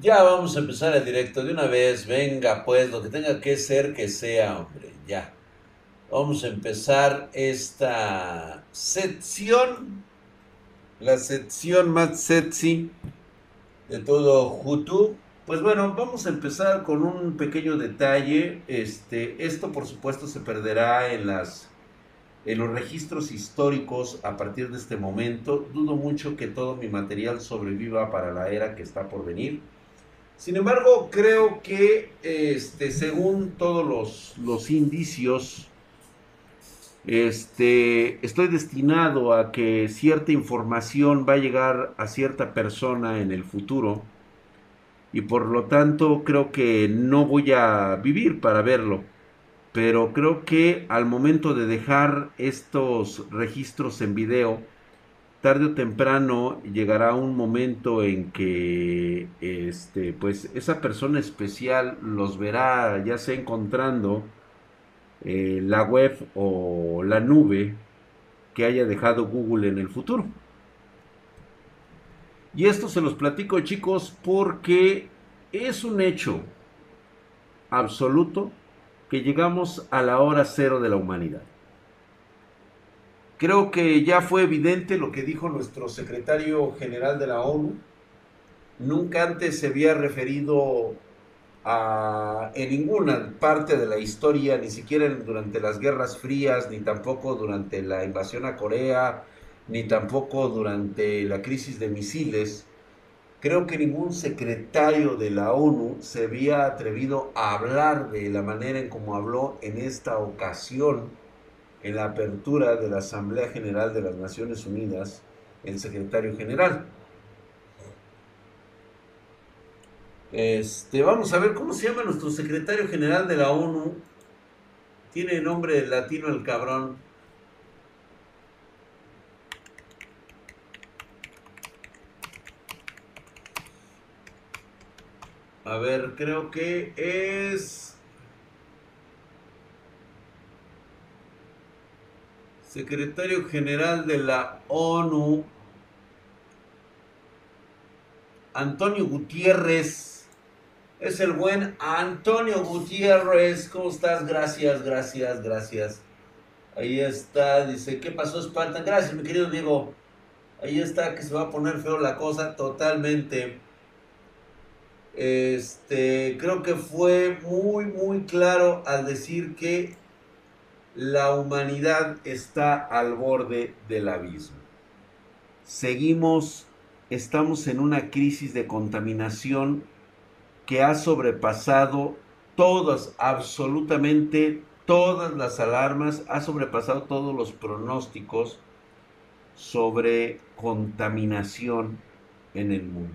Ya vamos a empezar el directo de una vez. Venga, pues, lo que tenga que ser, que sea, hombre. Ya. Vamos a empezar esta sección. La sección más sexy de todo YouTube. Pues bueno, vamos a empezar con un pequeño detalle. Este, esto por supuesto se perderá en las en los registros históricos a partir de este momento. Dudo mucho que todo mi material sobreviva para la era que está por venir. Sin embargo, creo que este, según todos los, los indicios, este, estoy destinado a que cierta información va a llegar a cierta persona en el futuro y por lo tanto creo que no voy a vivir para verlo. Pero creo que al momento de dejar estos registros en video, tarde o temprano llegará un momento en que este pues esa persona especial los verá ya sea encontrando eh, la web o la nube que haya dejado Google en el futuro. Y esto se los platico chicos porque es un hecho absoluto que llegamos a la hora cero de la humanidad. Creo que ya fue evidente lo que dijo nuestro secretario general de la ONU. Nunca antes se había referido a, en ninguna parte de la historia, ni siquiera durante las guerras frías, ni tampoco durante la invasión a Corea, ni tampoco durante la crisis de misiles. Creo que ningún secretario de la ONU se había atrevido a hablar de la manera en como habló en esta ocasión en la apertura de la Asamblea General de las Naciones Unidas el secretario general. Este, vamos a ver cómo se llama nuestro secretario general de la ONU. Tiene nombre latino el cabrón. A ver, creo que es secretario general de la ONU, Antonio Gutiérrez. Es el buen Antonio Gutiérrez. ¿Cómo estás? Gracias, gracias, gracias. Ahí está, dice, ¿qué pasó, Spartan? Gracias, mi querido Diego. Ahí está, que se va a poner feo la cosa totalmente. Este, creo que fue muy, muy claro al decir que la humanidad está al borde del abismo. Seguimos, estamos en una crisis de contaminación que ha sobrepasado todas, absolutamente todas las alarmas, ha sobrepasado todos los pronósticos sobre contaminación en el mundo.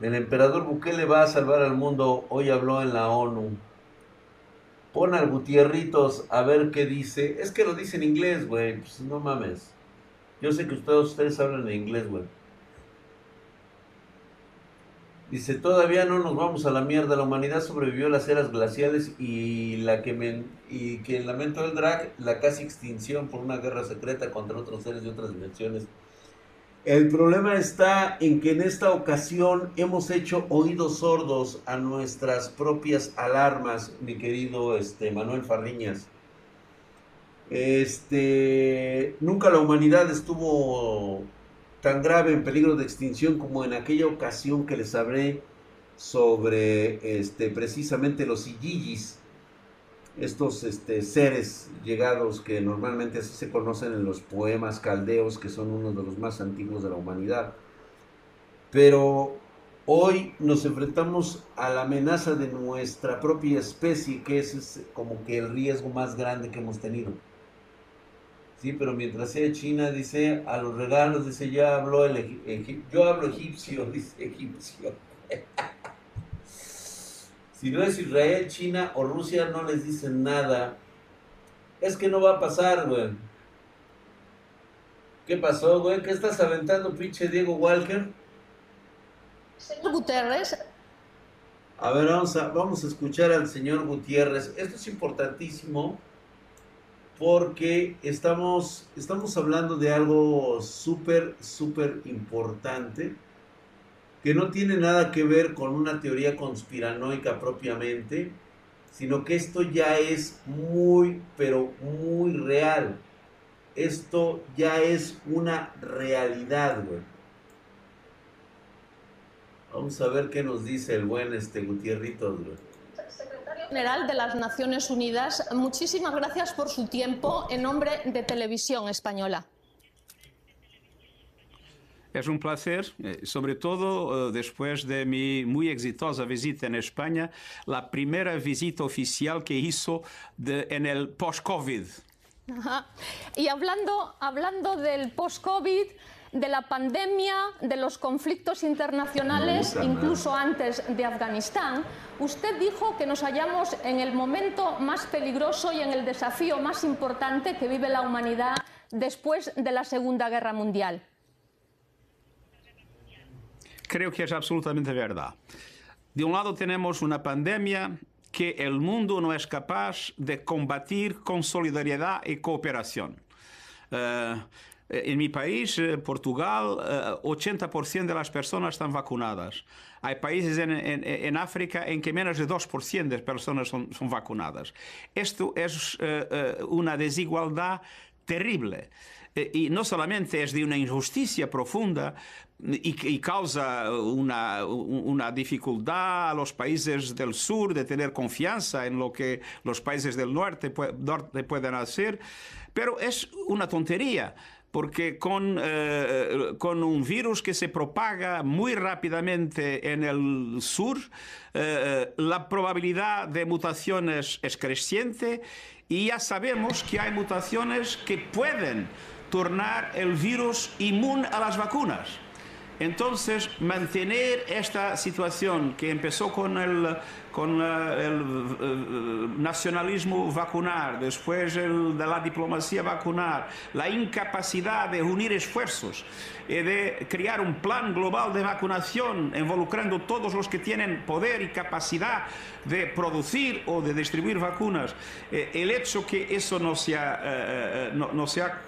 El emperador Bukele va a salvar al mundo, hoy habló en la ONU. Pon al Gutierritos a ver qué dice. Es que lo dice en inglés, güey. Pues no mames. Yo sé que ustedes, ustedes hablan en inglés, güey. Dice, todavía no nos vamos a la mierda. La humanidad sobrevivió a las eras glaciales y la que me, y que lamento del drag, la casi extinción por una guerra secreta contra otros seres de otras dimensiones. El problema está en que en esta ocasión hemos hecho oídos sordos a nuestras propias alarmas, mi querido este, Manuel Farriñas. Este, nunca la humanidad estuvo tan grave en peligro de extinción como en aquella ocasión que les hablé sobre este, precisamente los Iyiyis estos este, seres llegados que normalmente así se conocen en los poemas caldeos, que son uno de los más antiguos de la humanidad. Pero hoy nos enfrentamos a la amenaza de nuestra propia especie, que es, como que el riesgo más grande que hemos tenido. Sí, pero mientras sea China, dice, a los regalos, dice, ya habló el, yo hablo egipcio, dice egipcio. Si no es Israel, China o Rusia, no les dicen nada. Es que no va a pasar, güey. ¿Qué pasó, güey? ¿Qué estás aventando, pinche Diego Walker? Señor Gutiérrez. A ver, vamos a, vamos a escuchar al señor Gutiérrez. Esto es importantísimo porque estamos, estamos hablando de algo súper, súper importante que no tiene nada que ver con una teoría conspiranoica propiamente, sino que esto ya es muy, pero muy real. Esto ya es una realidad, güey. Vamos a ver qué nos dice el buen este Gutierrito, güey. Secretario General de las Naciones Unidas, muchísimas gracias por su tiempo en nombre de Televisión Española. Es un placer, eh, sobre todo eh, después de mi muy exitosa visita en España, la primera visita oficial que hizo de, en el post-COVID. Y hablando, hablando del post-COVID, de la pandemia, de los conflictos internacionales, incluso antes de Afganistán, usted dijo que nos hallamos en el momento más peligroso y en el desafío más importante que vive la humanidad después de la Segunda Guerra Mundial. Creo que es absolutamente verdad. De un lado tenemos una pandemia que el mundo no es capaz de combatir con solidaridad y cooperación. Uh, en mi país, eh, Portugal, uh, 80% de las personas están vacunadas. Hay países en, en, en, África en que menos de 2% de personas son, son, vacunadas. Esto es uh, una desigualdad terrible. Y no solamente es de una injusticia profunda, y, y, causa una, una, dificultad a los países del sur de tener confianza en lo que los países del norte, norte pueden hacer, pero es una tontería porque con, eh, con, un virus que se propaga muy rápidamente en el sur, eh, la probabilidad de mutaciones es creciente y ya sabemos que hay mutaciones que pueden tornar el virus inmune a las vacunas. Entonces, mantener esta situación que empezó con el, con eh, el, eh, nacionalismo vacunar, después de la diplomacia vacunar, la incapacidad de unir esfuerzos y de crear un plan global de vacunación involucrando todos los que tienen poder y capacidad de producir o de distribuir vacunas, eh, el hecho que eso no se ha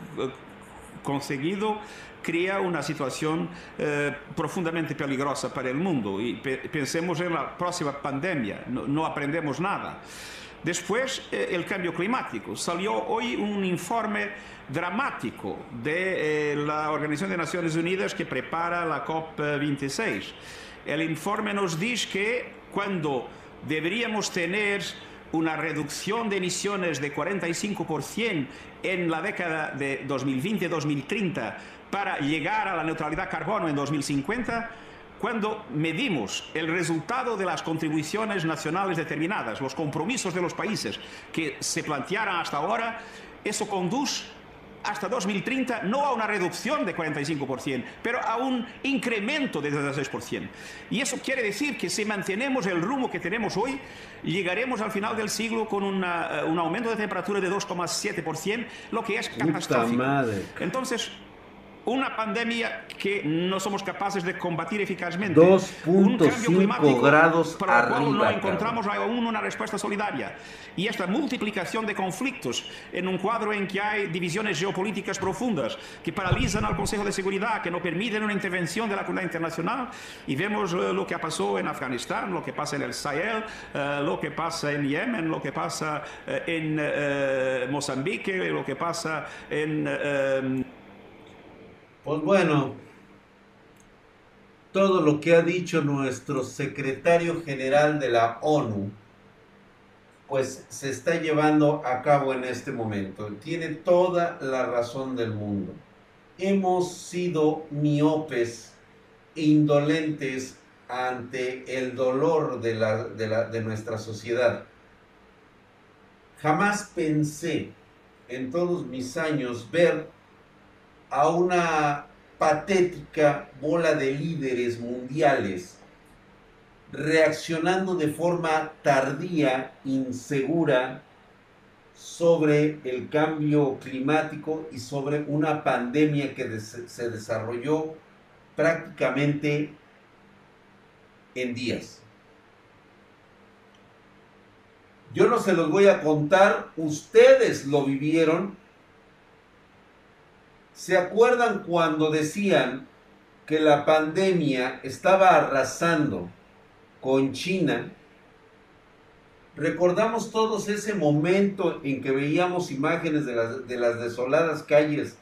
conseguido crea una situación eh, profundamente peligrosa para el mundo. Y pe pensemos en la próxima pandemia, no, no aprendemos nada. Después, eh, el cambio climático. Salió hoy un informe dramático de eh, la Organización de Naciones Unidas que prepara la COP26. El informe nos dice que cuando deberíamos tener una reducción de emisiones de 45% en la década de 2020-2030 para llegar a la neutralidad carbono en 2050 cuando medimos el resultado de las contribuciones nacionales determinadas, los compromisos de los países que se plantearan hasta ahora, eso conduce hasta 2030 no a una reducción de 45%, pero a un incremento de 16%. Y eso quiere decir que si mantenemos el rumbo que tenemos hoy, llegaremos al final del siglo con una, uh, un aumento de temperatura de 2,7%, lo que es catastrófico. Entonces, una pandemia que no somos capaces de combatir eficazmente. 2.5 grados para arriba. Cual no encontramos aún una respuesta solidaria. Y esta multiplicación de conflictos en un cuadro en que hay divisiones geopolíticas profundas que paralizan al Consejo de Seguridad, que no permiten una intervención de la comunidad internacional. Y vemos uh, lo que pasó en Afganistán, lo que pasa en el Sahel, uh, lo que pasa en Yemen, lo que pasa uh, en Mozambique, lo que pasa en pues bueno, todo lo que ha dicho nuestro secretario general de la ONU, pues se está llevando a cabo en este momento. Tiene toda la razón del mundo. Hemos sido miopes indolentes ante el dolor de, la, de, de nuestra sociedad. Jamás pensé en todos mis años ver a una patética bola de líderes mundiales reaccionando de forma tardía, insegura, sobre el cambio climático y sobre una pandemia que se desarrolló prácticamente en días. Yo no se los voy a contar, ustedes lo vivieron ¿Se acuerdan cuando decían que la pandemia estaba arrasando con China, recordamos todos ese momento en que veíamos imágenes de las, de las desoladas calles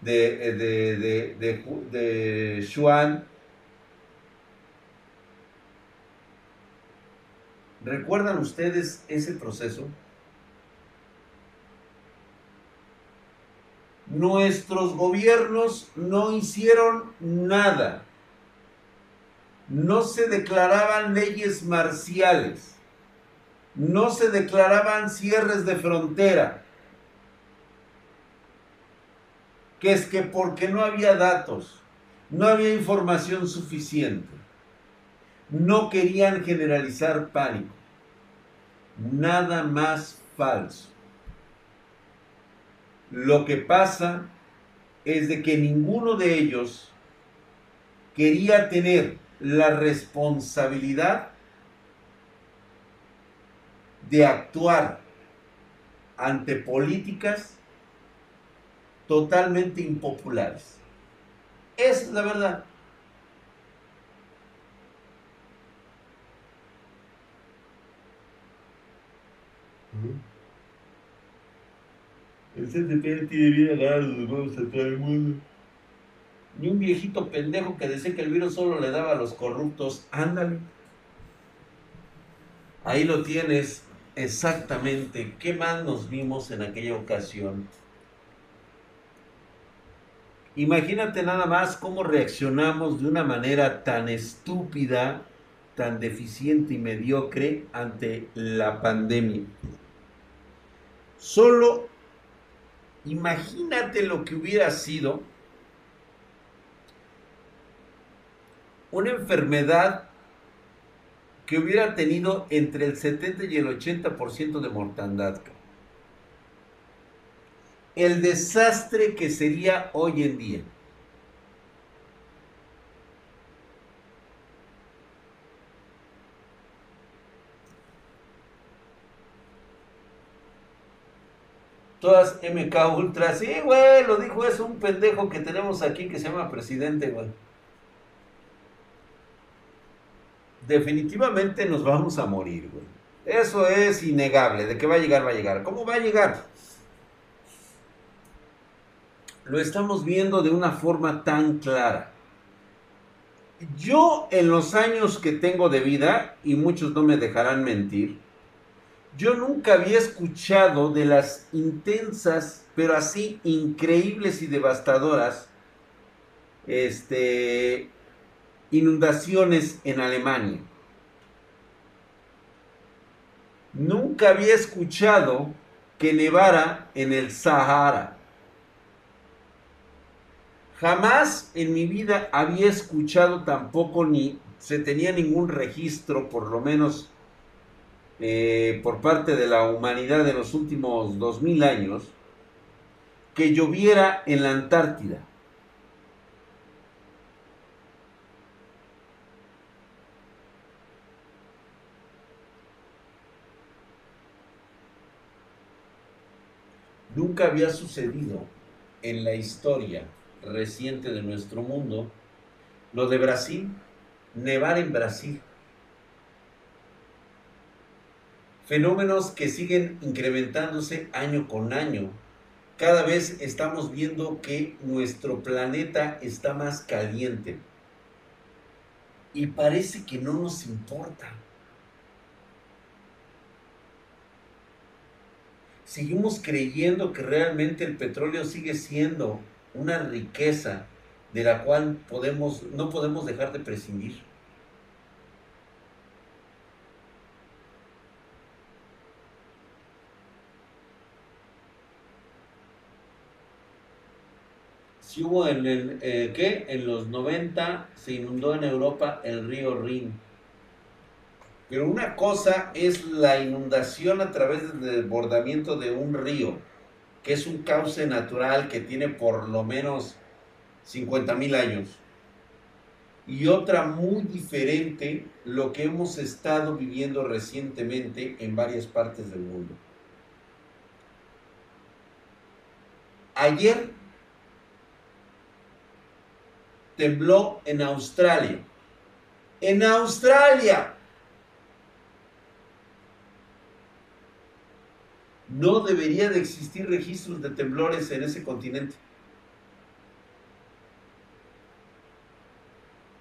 de, de, de, de, ¿Recuerdan ustedes ese proceso? Nuestros gobiernos no hicieron nada. No se declaraban leyes marciales. No se declaraban cierres de frontera. Que es que porque no había datos, no había información suficiente. No querían generalizar pánico. Nada más falso. Lo que pasa es de que ninguno de ellos quería tener la responsabilidad de actuar ante políticas totalmente impopulares. Esa es la verdad. El CTP tiene bien los huevos a todo el mundo. Ni un viejito pendejo que decía que el virus solo le daba a los corruptos. Ándale. Ahí lo tienes exactamente. ¿Qué más nos vimos en aquella ocasión? Imagínate nada más cómo reaccionamos de una manera tan estúpida, tan deficiente y mediocre ante la pandemia. Solo imagínate lo que hubiera sido una enfermedad que hubiera tenido entre el 70 y el 80% de mortandad. El desastre que sería hoy en día. Todas MK Ultra. Sí, güey, lo dijo es un pendejo que tenemos aquí que se llama presidente, güey. Definitivamente nos vamos a morir, güey. Eso es innegable. De que va a llegar, va a llegar. ¿Cómo va a llegar? Lo estamos viendo de una forma tan clara. Yo en los años que tengo de vida, y muchos no me dejarán mentir, yo nunca había escuchado de las intensas, pero así increíbles y devastadoras, este, inundaciones en Alemania. Nunca había escuchado que nevara en el Sahara. Jamás en mi vida había escuchado tampoco ni se tenía ningún registro, por lo menos eh, por parte de la humanidad en los últimos 2000 años que lloviera en la Antártida. Nunca había sucedido en la historia reciente de nuestro mundo lo de Brasil, nevar en Brasil. Fenómenos que siguen incrementándose año con año. Cada vez estamos viendo que nuestro planeta está más caliente. Y parece que no nos importa. Seguimos creyendo que realmente el petróleo sigue siendo una riqueza de la cual podemos, no podemos dejar de prescindir. Si hubo en el, eh, ¿qué? En los 90 se inundó en Europa el río Rin. Pero una cosa es la inundación a través del desbordamiento de un río, que es un cauce natural que tiene por lo menos 50 mil años. Y otra muy diferente, lo que hemos estado viviendo recientemente en varias partes del mundo. Ayer tembló en Australia. En Australia. No debería de existir registros de temblores en ese continente.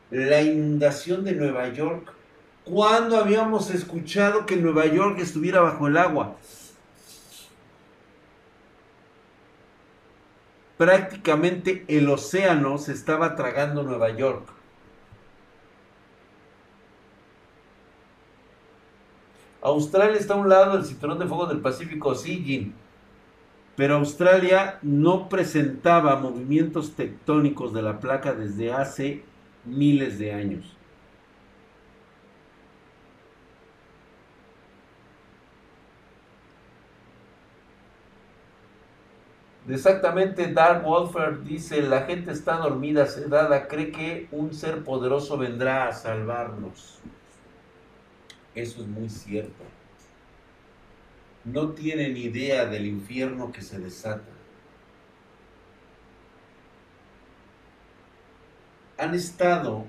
La inundación de Nueva York. ¿Cuándo habíamos escuchado que Nueva York estuviera bajo el agua? Prácticamente el océano se estaba tragando Nueva York. Australia está a un lado del cinturón de fuego del Pacífico, sí, Pero Australia no presentaba movimientos tectónicos de la placa desde hace miles de años. Exactamente, Dark Wolfer dice, la gente está dormida, sedada, cree que un ser poderoso vendrá a salvarnos. Eso es muy cierto. No tienen idea del infierno que se desata. Han estado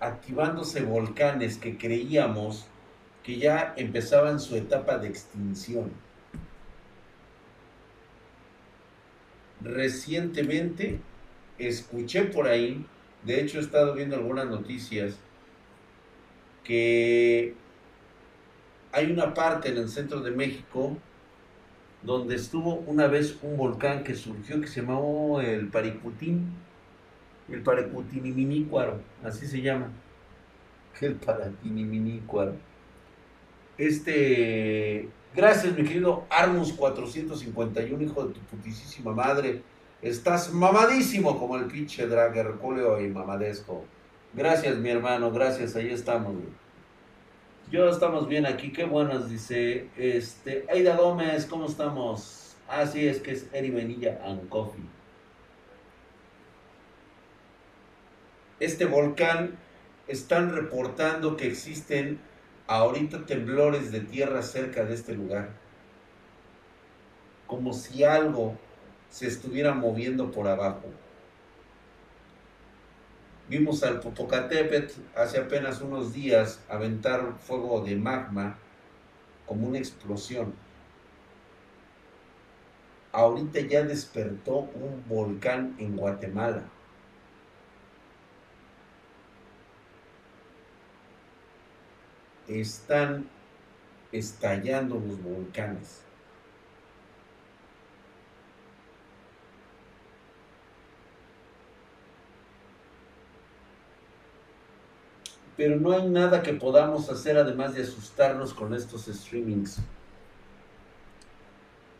activándose volcanes que creíamos que ya empezaban su etapa de extinción. Recientemente escuché por ahí, de hecho he estado viendo algunas noticias, que hay una parte en el centro de México donde estuvo una vez un volcán que surgió que se llamó el Paricutín, el Paricutiniminícuaro, así se llama, el Paratiniminícuaro. Este, gracias mi querido Armus 451, hijo de tu putísima madre, estás mamadísimo como el pinche drag Herculeo y mamadesco. Gracias mi hermano, gracias, ahí estamos. Yo estamos bien aquí, qué buenas, dice. Este, Aida Gómez, ¿cómo estamos? Ah, sí, es que es Eri Benilla and Coffee. Este volcán están reportando que existen ahorita temblores de tierra cerca de este lugar. Como si algo se estuviera moviendo por abajo. Vimos al Popocatépetl hace apenas unos días aventar fuego de magma como una explosión. Ahorita ya despertó un volcán en Guatemala. Están estallando los volcanes. pero no hay nada que podamos hacer además de asustarnos con estos streamings.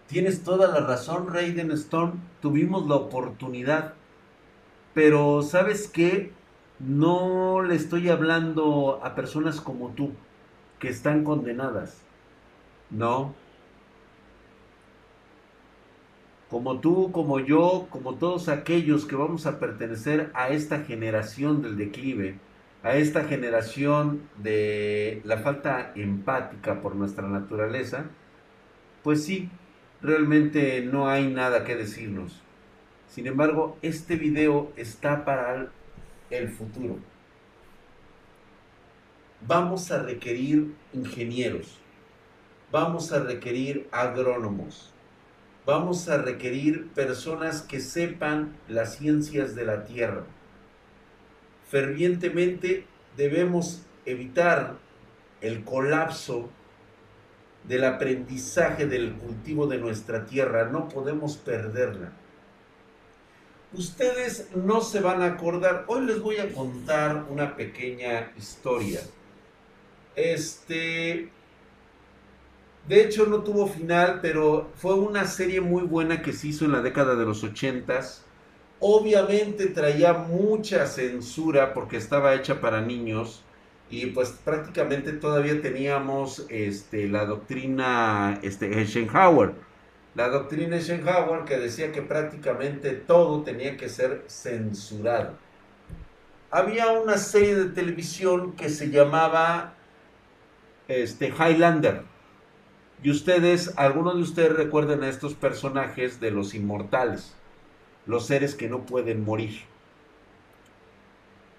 Tienes toda la razón, Raiden Storm. Tuvimos la oportunidad. Pero ¿sabes qué? No le estoy hablando a personas como tú, que están condenadas. No. Como tú, como yo, como todos aquellos que vamos a pertenecer a esta generación del declive a esta generación de la falta empática por nuestra naturaleza, pues sí, realmente no hay nada que decirnos. Sin embargo, este video está para el futuro. Vamos a requerir ingenieros, vamos a requerir agrónomos, vamos a requerir personas que sepan las ciencias de la tierra fervientemente debemos evitar el colapso del aprendizaje del cultivo de nuestra tierra. No podemos perderla. Ustedes no se van a acordar. Hoy les voy a contar una pequeña historia. Este, de hecho no tuvo final, pero fue una serie muy buena que se hizo en la década de los ochentas Obviamente traía mucha censura porque estaba hecha para niños y pues prácticamente todavía teníamos este, la doctrina este, Eisenhower. La doctrina Eisenhower que decía que prácticamente todo tenía que ser censurado. Había una serie de televisión que se llamaba este, Highlander. Y ustedes, algunos de ustedes recuerden a estos personajes de los inmortales los seres que no pueden morir.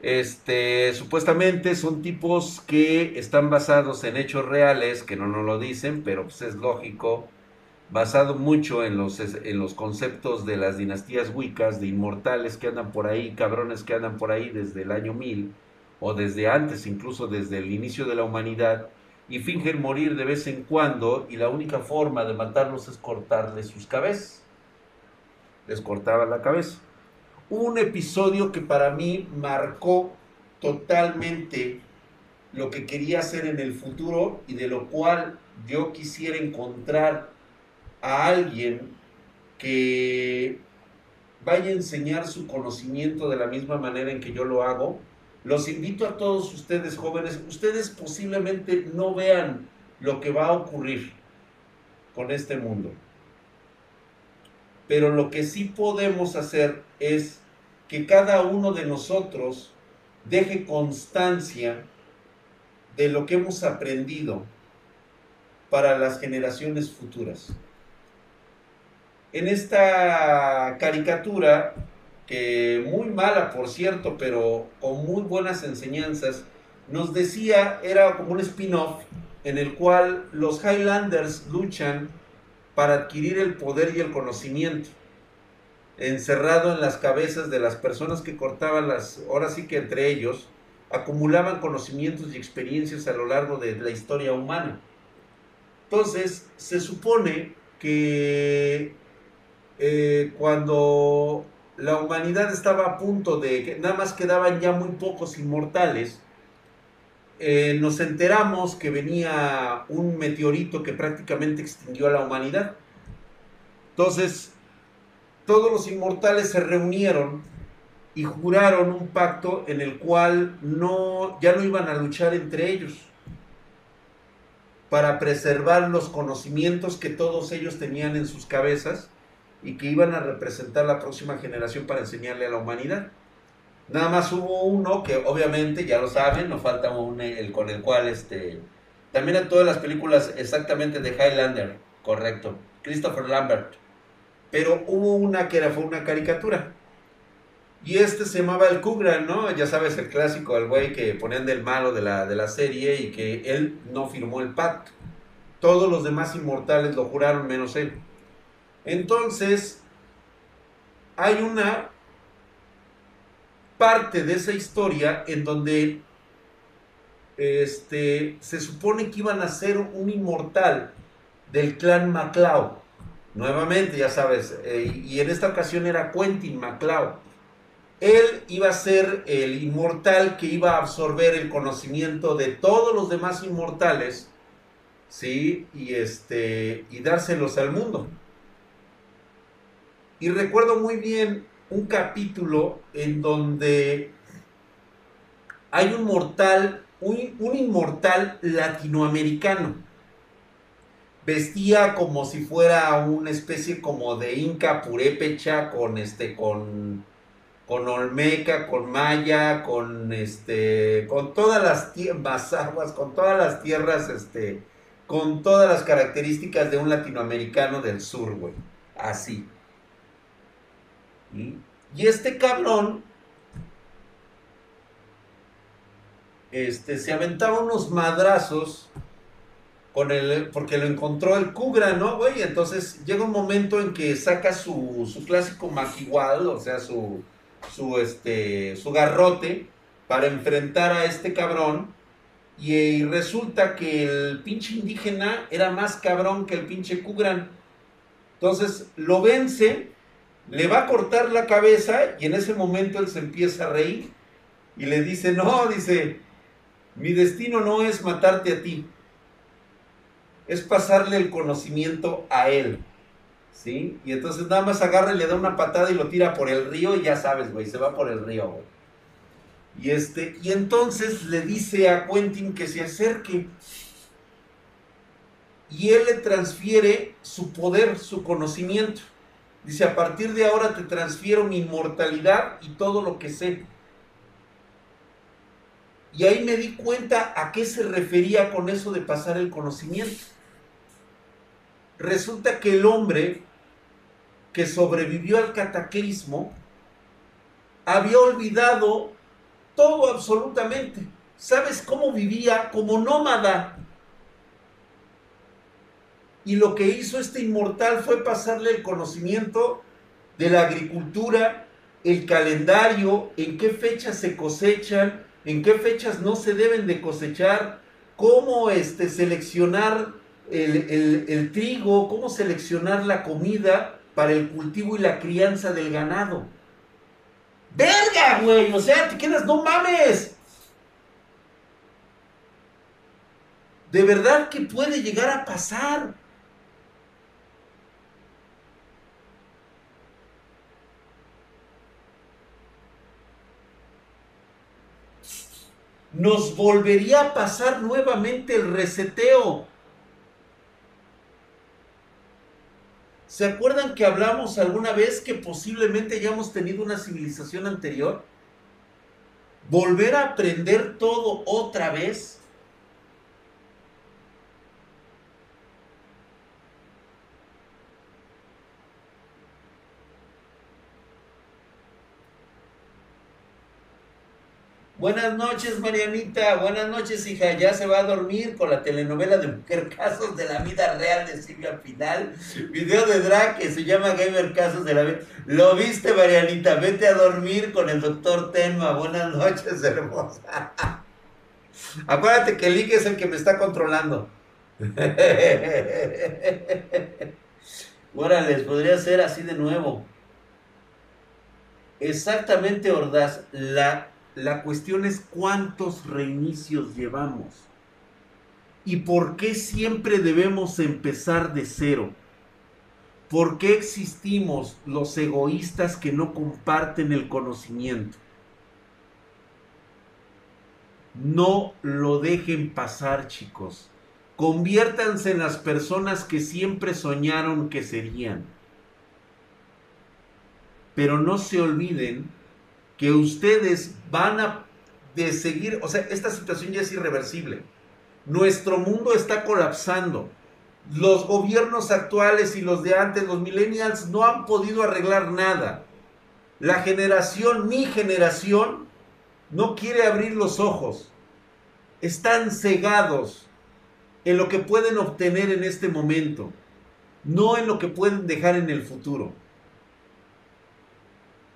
Este, supuestamente son tipos que están basados en hechos reales, que no nos lo dicen, pero pues es lógico, basado mucho en los, en los conceptos de las dinastías wicas, de inmortales que andan por ahí, cabrones que andan por ahí desde el año 1000, o desde antes, incluso desde el inicio de la humanidad, y fingen morir de vez en cuando, y la única forma de matarlos es cortarles sus cabezas. Les cortaban la cabeza un episodio que para mí marcó totalmente lo que quería hacer en el futuro y de lo cual yo quisiera encontrar a alguien que vaya a enseñar su conocimiento de la misma manera en que yo lo hago. Los invito a todos ustedes jóvenes, ustedes posiblemente no vean lo que va a ocurrir con este mundo. Pero lo que sí podemos hacer es que cada uno de nosotros deje constancia de lo que hemos aprendido para las generaciones futuras. En esta caricatura, que muy mala por cierto, pero con muy buenas enseñanzas, nos decía, era como un spin-off en el cual los Highlanders luchan para adquirir el poder y el conocimiento encerrado en las cabezas de las personas que cortaban las, ahora sí que entre ellos, acumulaban conocimientos y experiencias a lo largo de la historia humana. Entonces, se supone que eh, cuando la humanidad estaba a punto de que nada más quedaban ya muy pocos inmortales, eh, nos enteramos que venía un meteorito que prácticamente extinguió a la humanidad. Entonces, todos los inmortales se reunieron y juraron un pacto en el cual no, ya no iban a luchar entre ellos para preservar los conocimientos que todos ellos tenían en sus cabezas y que iban a representar la próxima generación para enseñarle a la humanidad. Nada más hubo uno que obviamente, ya lo saben, nos falta un, el con el cual este, también en todas las películas exactamente de Highlander, correcto, Christopher Lambert pero hubo una que era, fue una caricatura. Y este se llamaba el Kugran, ¿no? Ya sabes, el clásico, el güey que ponían del malo de la, de la serie y que él no firmó el pacto. Todos los demás inmortales lo juraron menos él. Entonces, hay una parte de esa historia en donde este, se supone que iban a ser un inmortal del clan MacLeod. Nuevamente, ya sabes, eh, y en esta ocasión era Quentin MacLeod. Él iba a ser el inmortal que iba a absorber el conocimiento de todos los demás inmortales, ¿sí? Y, este, y dárselos al mundo. Y recuerdo muy bien un capítulo en donde hay un mortal, un inmortal latinoamericano vestía como si fuera una especie como de inca purépecha con este con con olmeca, con maya, con este con todas las tierras aguas, con todas las tierras este con todas las características de un latinoamericano del sur, güey. Así. Y, este cabrón este se aventaba unos madrazos el, porque lo encontró el Cugra, ¿no, güey? Entonces llega un momento en que saca su, su clásico maquigual, o sea, su, su, este, su garrote, para enfrentar a este cabrón. Y, resulta que el pinche indígena era más cabrón que el pinche Kugran. Entonces lo vence, le va a cortar la cabeza y en ese momento él se empieza a reír y le dice, no, dice, mi destino no es matarte a ti, es pasarle el conocimiento a él. ¿Sí? Y entonces nada más agarra y le da una patada y lo tira por el río y ya sabes, güey, se va por el río. Y este, y entonces le dice a Quentin que se acerque. Y él le transfiere su poder, su conocimiento. Dice, a partir de ahora te transfiero mi inmortalidad y todo lo que sé. Y ahí me di cuenta a qué se refería con eso de pasar el conocimiento resulta que el hombre que sobrevivió al cataclismo había olvidado todo absolutamente. ¿Sabes cómo vivía? Como nómada. Y lo que hizo este inmortal fue pasarle el conocimiento de la agricultura, el calendario, en qué fechas se cosechan, en qué fechas no se deben de cosechar, cómo este, seleccionar el, el trigo, cómo seleccionar la comida para el cultivo y la crianza del ganado. Verga, güey, o sea, te quedas, no mames. De verdad que puede llegar a pasar. Nos volvería a pasar nuevamente el reseteo. ¿Se acuerdan que hablamos alguna vez que posiblemente hayamos tenido una civilización anterior? Volver a aprender todo otra vez. Buenas noches, Marianita. Buenas noches, hija. Ya se va a dormir con la telenovela de Mujer Casos de la Vida Real de Silvia Final. Video de drag que se llama Gamer Casos de la Vida. ¿Lo viste, Marianita? Vete a dormir con el doctor Tenma. Buenas noches, hermosa. Acuérdate que el Ike es el que me está controlando. Órale, podría ser así de nuevo. Exactamente, Ordaz. La la cuestión es cuántos reinicios llevamos y por qué siempre debemos empezar de cero. ¿Por qué existimos los egoístas que no comparten el conocimiento? No lo dejen pasar, chicos. Conviértanse en las personas que siempre soñaron que serían. Pero no se olviden que ustedes van a de seguir, o sea, esta situación ya es irreversible. Nuestro mundo está colapsando. Los gobiernos actuales y los de antes, los millennials, no han podido arreglar nada. La generación, mi generación, no quiere abrir los ojos. Están cegados en lo que pueden obtener en este momento, no en lo que pueden dejar en el futuro.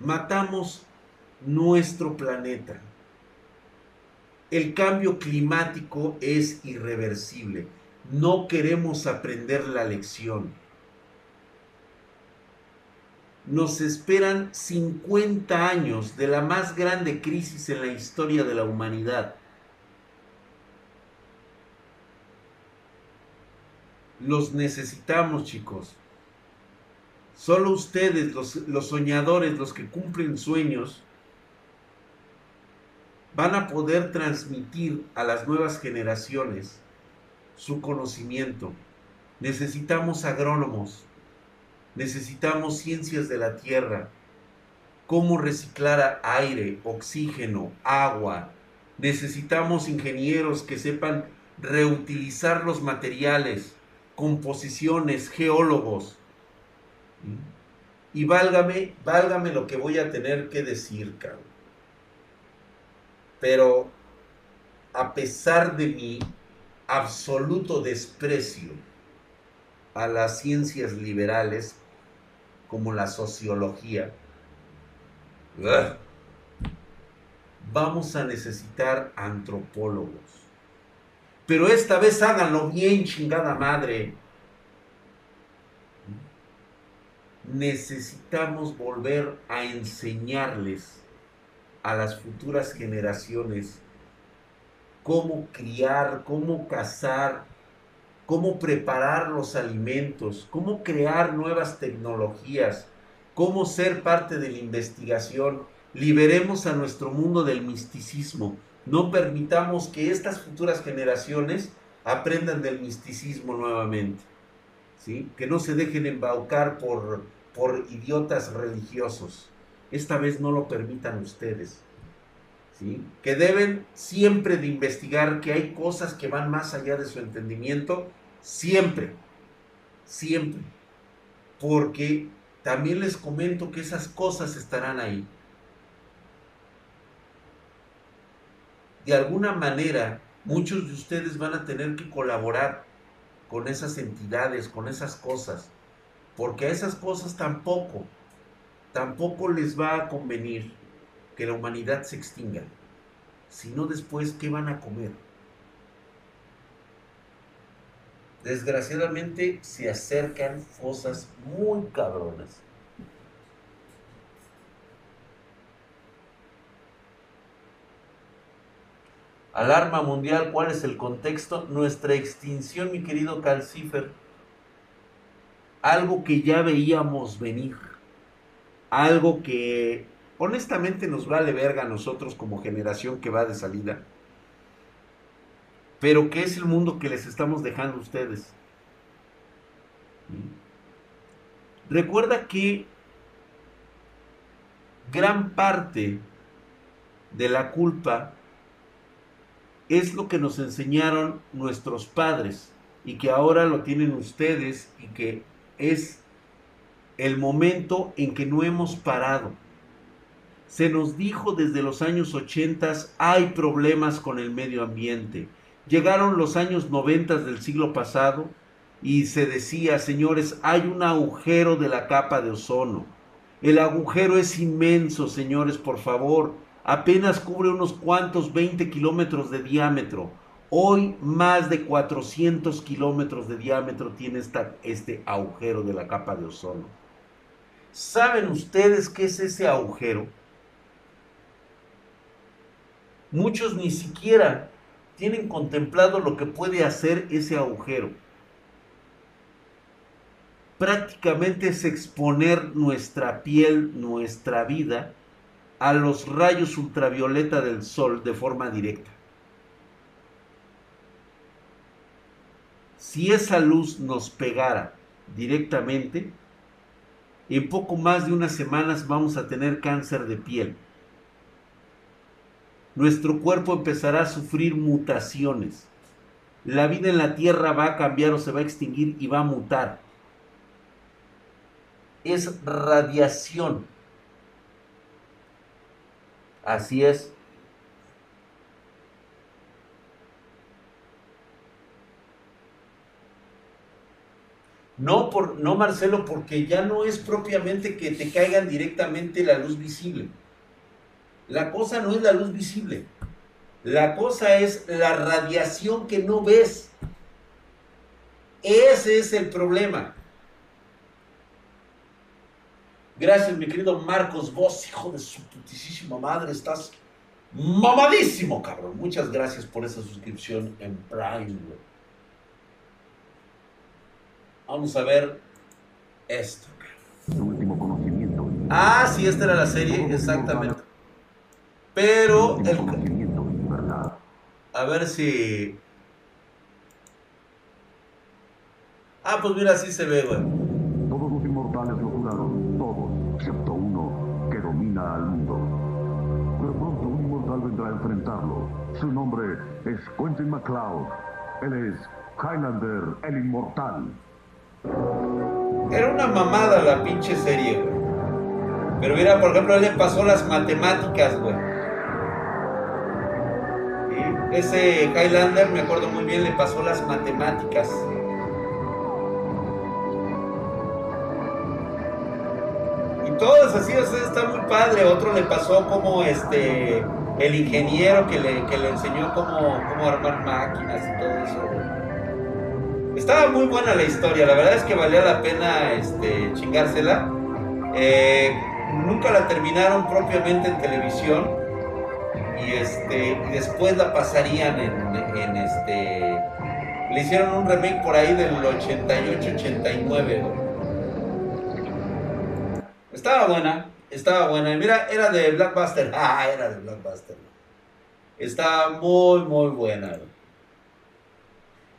Matamos nuestro planeta. El cambio climático es irreversible. No queremos aprender la lección. Nos esperan 50 años de la más grande crisis en la historia de la humanidad. Los necesitamos, chicos. Solo ustedes, los, los soñadores, los que cumplen sueños, van a poder transmitir a las nuevas generaciones su conocimiento. Necesitamos agrónomos, necesitamos ciencias de la tierra, cómo reciclar aire, oxígeno, agua. Necesitamos ingenieros que sepan reutilizar los materiales, composiciones, geólogos. Y válgame, válgame lo que voy a tener que decir, cabrón. Pero a pesar de mi absoluto desprecio a las ciencias liberales como la sociología, vamos a necesitar antropólogos. Pero esta vez háganlo bien, chingada madre. Necesitamos volver a enseñarles a las futuras generaciones cómo criar, cómo cazar, cómo preparar los alimentos, cómo crear nuevas tecnologías, cómo ser parte de la investigación. Liberemos a nuestro mundo del misticismo. No permitamos que estas futuras generaciones aprendan del misticismo nuevamente. ¿sí? Que no se dejen embaucar por, por idiotas religiosos esta vez no lo permitan ustedes. ¿sí? Que deben siempre de investigar que hay cosas que van más allá de su entendimiento, siempre, siempre. Porque también les comento que esas cosas estarán ahí. de alguna manera muchos de ustedes van a tener que colaborar con esas entidades, con esas cosas, porque a esas cosas tampoco, tampoco les va a convenir que la humanidad se extinga, sino después, ¿qué van a comer? Desgraciadamente se acercan cosas muy cabronas. Alarma mundial, ¿cuál es el contexto? Nuestra extinción, mi querido Calcifer. Algo que ya veíamos venir. Algo que honestamente nos vale verga a nosotros como generación que va de salida. Pero que es el mundo que les estamos dejando a ustedes. Recuerda que gran parte de la culpa es lo que nos enseñaron nuestros padres y que ahora lo tienen ustedes y que es el momento en que no hemos parado. Se nos dijo desde los años 80 hay problemas con el medio ambiente. Llegaron los años 90 del siglo pasado y se decía, señores, hay un agujero de la capa de ozono. El agujero es inmenso, señores, por favor apenas cubre unos cuantos 20 kilómetros de diámetro. Hoy más de 400 kilómetros de diámetro tiene esta, este agujero de la capa de ozono. ¿Saben ustedes qué es ese agujero? Muchos ni siquiera tienen contemplado lo que puede hacer ese agujero. Prácticamente es exponer nuestra piel, nuestra vida a los rayos ultravioleta del sol de forma directa. Si esa luz nos pegara directamente, en poco más de unas semanas vamos a tener cáncer de piel. Nuestro cuerpo empezará a sufrir mutaciones. La vida en la Tierra va a cambiar o se va a extinguir y va a mutar. Es radiación Así es. No, por, no, Marcelo, porque ya no es propiamente que te caigan directamente la luz visible. La cosa no es la luz visible. La cosa es la radiación que no ves. Ese es el problema. Gracias, mi querido Marcos, vos, hijo de su putísima madre, estás mamadísimo, cabrón. Muchas gracias por esa suscripción en Prime, Vamos a ver esto. Ah, sí, esta era la serie, exactamente. Pero. A ver si... Ah, pues mira, así se ve, güey. Todos los inmortales lo juraron, todos excepto uno que domina al mundo. Pero pronto un inmortal vendrá a enfrentarlo. Su nombre es Quentin MacLeod. Él es Highlander, el inmortal. Era una mamada la pinche serie, güey. Pero mira, por ejemplo, él le pasó las matemáticas, güey. Ese Highlander, me acuerdo muy bien, le pasó las matemáticas. todas así, o sea, está muy padre. Otro le pasó como este el ingeniero que le, que le enseñó cómo, cómo armar máquinas y todo eso. Estaba muy buena la historia, la verdad es que valía la pena este, chingársela. Eh, nunca la terminaron propiamente en televisión y este después la pasarían en, este le hicieron un remake por ahí del 88 89 estaba buena, estaba buena. Mira, era de Blackbuster. Ah, era de Blackbuster. Estaba muy, muy buena.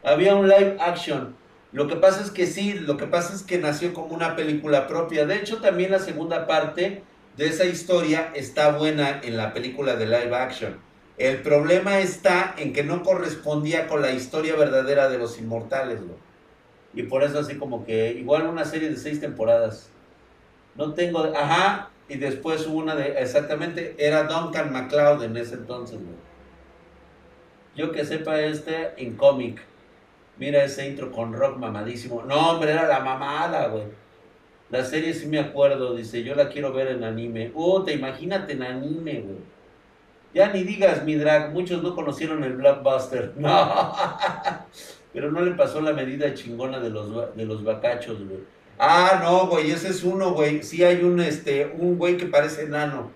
Había un live action. Lo que pasa es que sí, lo que pasa es que nació como una película propia. De hecho, también la segunda parte de esa historia está buena en la película de live action. El problema está en que no correspondía con la historia verdadera de los inmortales, Y por eso así como que igual una serie de seis temporadas. No tengo, ajá, y después hubo una de, exactamente, era Duncan MacLeod en ese entonces, güey. Yo que sepa este en cómic. Mira ese intro con rock mamadísimo. No, hombre, era la mamada, güey. La serie sí me acuerdo, dice, yo la quiero ver en anime. Oh, te imagínate en anime, güey. Ya ni digas mi drag, muchos no conocieron el blockbuster. No. Pero no le pasó la medida chingona de los, de los bacachos, güey. Ah, no, güey, ese es uno, güey. Sí hay un, este, un güey que parece enano.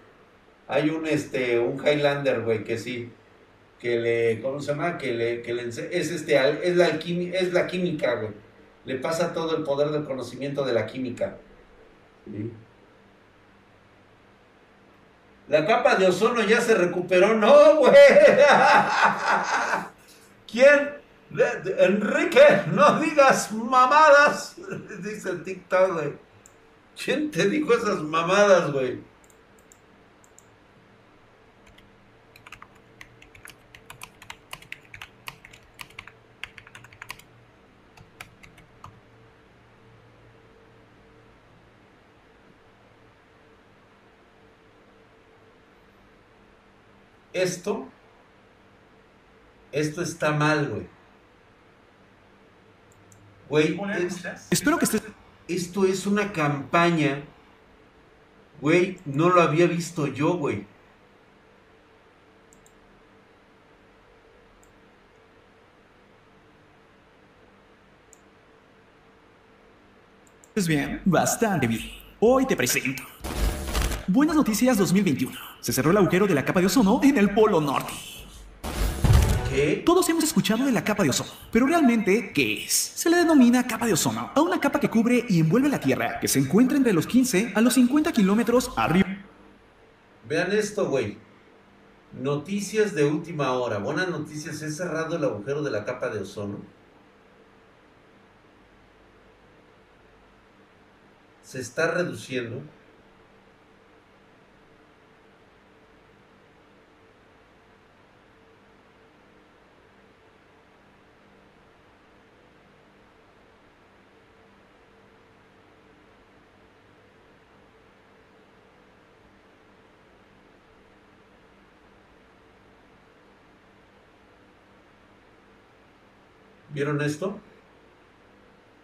Hay un, este, un Highlander, güey, que sí. Que le, ¿cómo se llama? Que le, que le, es este, es la, es la química, güey. Le pasa todo el poder del conocimiento de la química. La capa de ozono ya se recuperó, no, güey. ¿Quién? Enrique, no digas mamadas, dice el TikTok, güey. ¿Quién te dijo esas mamadas, güey? Esto, esto está mal, güey. Güey, espero que estés... Esto es una campaña. Güey, no lo había visto yo, güey. Pues bien, bastante bien. Hoy te presento. Buenas noticias 2021. Se cerró el agujero de la capa de ozono en el Polo Norte. Todos hemos escuchado de la capa de ozono, pero realmente, ¿qué es? Se le denomina capa de ozono a una capa que cubre y envuelve la Tierra, que se encuentra entre los 15 a los 50 kilómetros arriba. Vean esto, güey. Noticias de última hora. Buenas noticias. He cerrado el agujero de la capa de ozono. Se está reduciendo. ¿Vieron esto?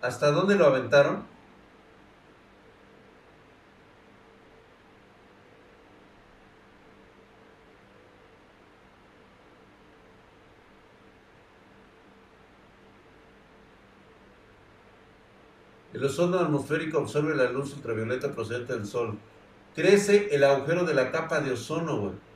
¿Hasta dónde lo aventaron? El ozono atmosférico absorbe la luz ultravioleta procedente del sol. Crece el agujero de la capa de ozono, güey.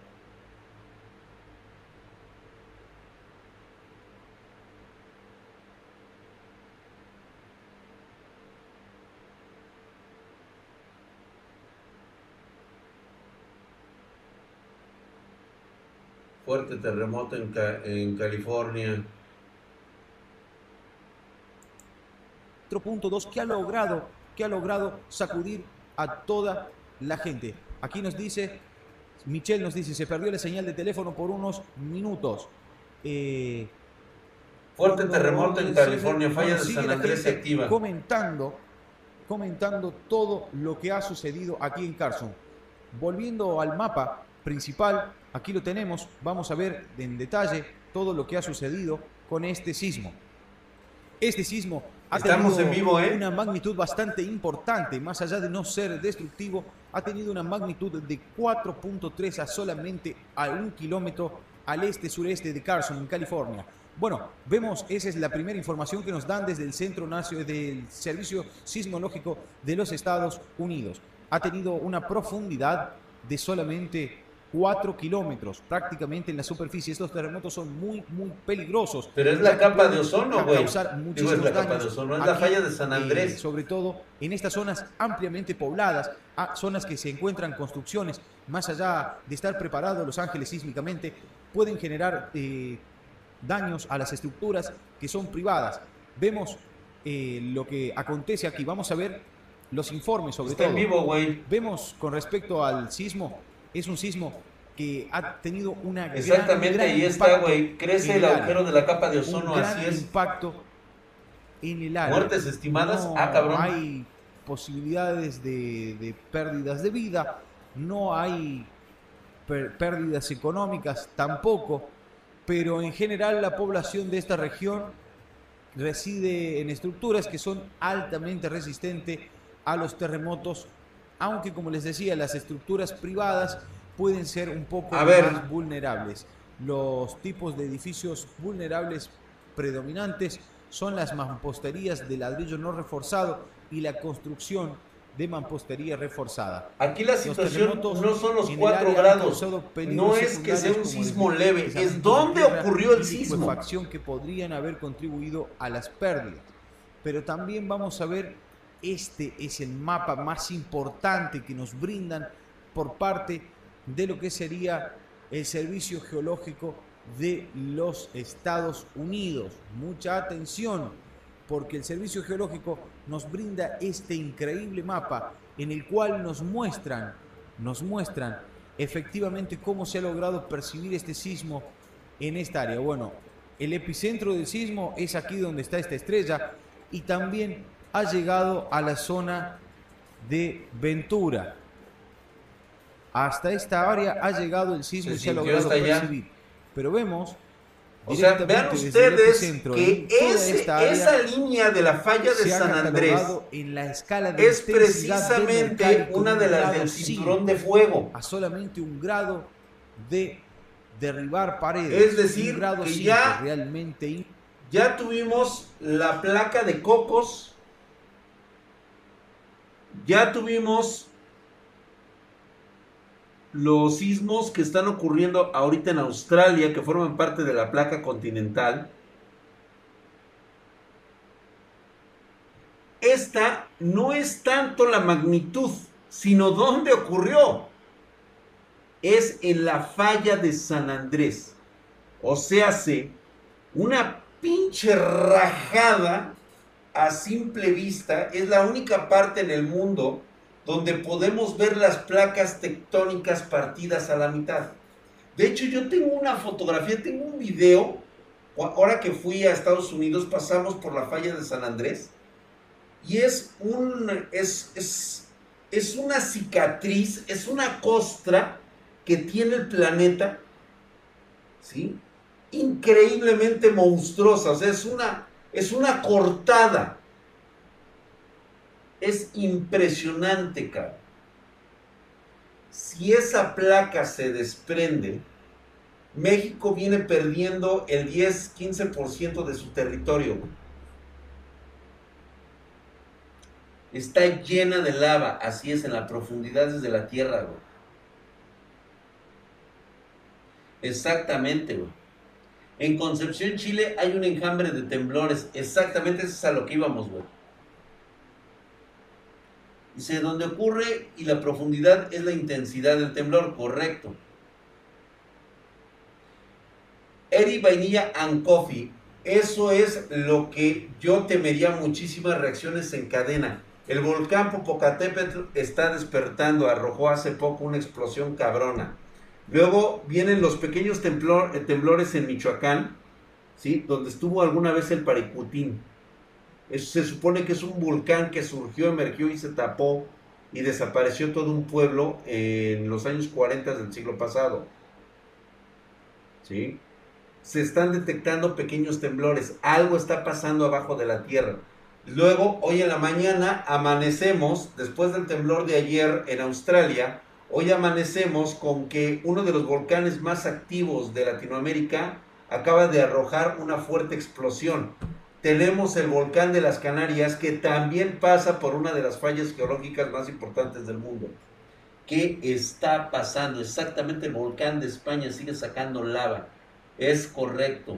Terremoto en, en California. 4.2 que ha logrado, que ha logrado sacudir a toda la gente. Aquí nos dice, Michelle nos dice, se perdió la señal de teléfono por unos minutos. Eh, fuerte terremoto en California, falla de San Andrés se activa. Comentando, comentando todo lo que ha sucedido aquí en Carson. Volviendo al mapa principal, Aquí lo tenemos, vamos a ver en detalle todo lo que ha sucedido con este sismo. Este sismo ha tenido ¿eh? una magnitud bastante importante, más allá de no ser destructivo, ha tenido una magnitud de 4.3 a solamente a un kilómetro al este-sureste de Carson, en California. Bueno, vemos, esa es la primera información que nos dan desde el Centro Nacional del Servicio Sismológico de los Estados Unidos. Ha tenido una profundidad de solamente 4 kilómetros prácticamente en la superficie. Estos terremotos son muy, muy peligrosos. Pero es la capa de ozono, güey. Causar muchísimos es la capa de ozono, es la falla de San Andrés. Eh, sobre todo en estas zonas ampliamente pobladas, a zonas que se encuentran construcciones, más allá de estar preparados Los Ángeles sísmicamente, pueden generar eh, daños a las estructuras que son privadas. Vemos eh, lo que acontece aquí. Vamos a ver los informes sobre Está todo. En vivo, güey. Vemos con respecto al sismo es un sismo que ha tenido una Exactamente, gran, ahí está, güey. Crece el, agujero de la capa de ozono, un así es. impacto en el área. Muertes estimadas, ah, cabrón. hay posibilidades de, pérdidas de vida, no hay pérdidas económicas tampoco. pero en general la población de esta región reside en estructuras que son altamente resistentes a los terremotos, aunque como les decía, las estructuras privadas pueden ser un poco más vulnerables. Los tipos de edificios vulnerables predominantes son las mamposterías de ladrillo no reforzado y la construcción de mampostería reforzada. Aquí la situación no son los 4 grados, no es que sea un sismo leve, es dónde ocurrió el sismo. que podrían haber contribuido a las pérdidas. Pero también vamos a ver, este es el mapa más importante que nos brindan por parte de lo que sería el Servicio Geológico de los Estados Unidos. Mucha atención, porque el Servicio Geológico nos brinda este increíble mapa en el cual nos muestran, nos muestran efectivamente cómo se ha logrado percibir este sismo en esta área. Bueno, el epicentro del sismo es aquí donde está esta estrella y también ha llegado a la zona de Ventura. Hasta esta área ha llegado el sismo y se ha logrado percibir. Pero vemos o sea, vean ustedes que esa línea de la falla de San Andrés en la escala de es precisamente una de las del cinturón de fuego. A solamente un grado de derribar paredes. Es decir, que ya, realmente... ya tuvimos la placa de cocos, ya tuvimos los sismos que están ocurriendo ahorita en Australia, que forman parte de la placa continental, esta no es tanto la magnitud, sino dónde ocurrió. Es en la falla de San Andrés. O sea, se una pinche rajada a simple vista. Es la única parte en el mundo donde podemos ver las placas tectónicas partidas a la mitad. De hecho, yo tengo una fotografía, tengo un video. Ahora que fui a Estados Unidos, pasamos por la falla de San Andrés. Y es, un, es, es, es una cicatriz, es una costra que tiene el planeta. ¿Sí? Increíblemente monstruosa. O sea, es una, es una cortada es impresionante, cara. Si esa placa se desprende, México viene perdiendo el 10-15% de su territorio. Está llena de lava, así es, en la profundidades de la tierra. Exactamente, güey. En Concepción, Chile, hay un enjambre de temblores. Exactamente eso es a lo que íbamos, güey. Dice, donde ocurre y la profundidad es la intensidad del temblor, correcto. Eri Vainilla and Coffee, eso es lo que yo temería muchísimas reacciones en cadena. El volcán Popocatépetl está despertando, arrojó hace poco una explosión cabrona. Luego vienen los pequeños eh, temblores en Michoacán, ¿sí? donde estuvo alguna vez el Paricutín se supone que es un volcán que surgió, emergió y se tapó y desapareció todo un pueblo en los años 40 del siglo pasado. ¿Sí? Se están detectando pequeños temblores, algo está pasando abajo de la tierra. Luego, hoy en la mañana, amanecemos, después del temblor de ayer en Australia, hoy amanecemos con que uno de los volcanes más activos de Latinoamérica acaba de arrojar una fuerte explosión tenemos el volcán de las Canarias que también pasa por una de las fallas geológicas más importantes del mundo. ¿Qué está pasando? Exactamente el volcán de España sigue sacando lava. Es correcto.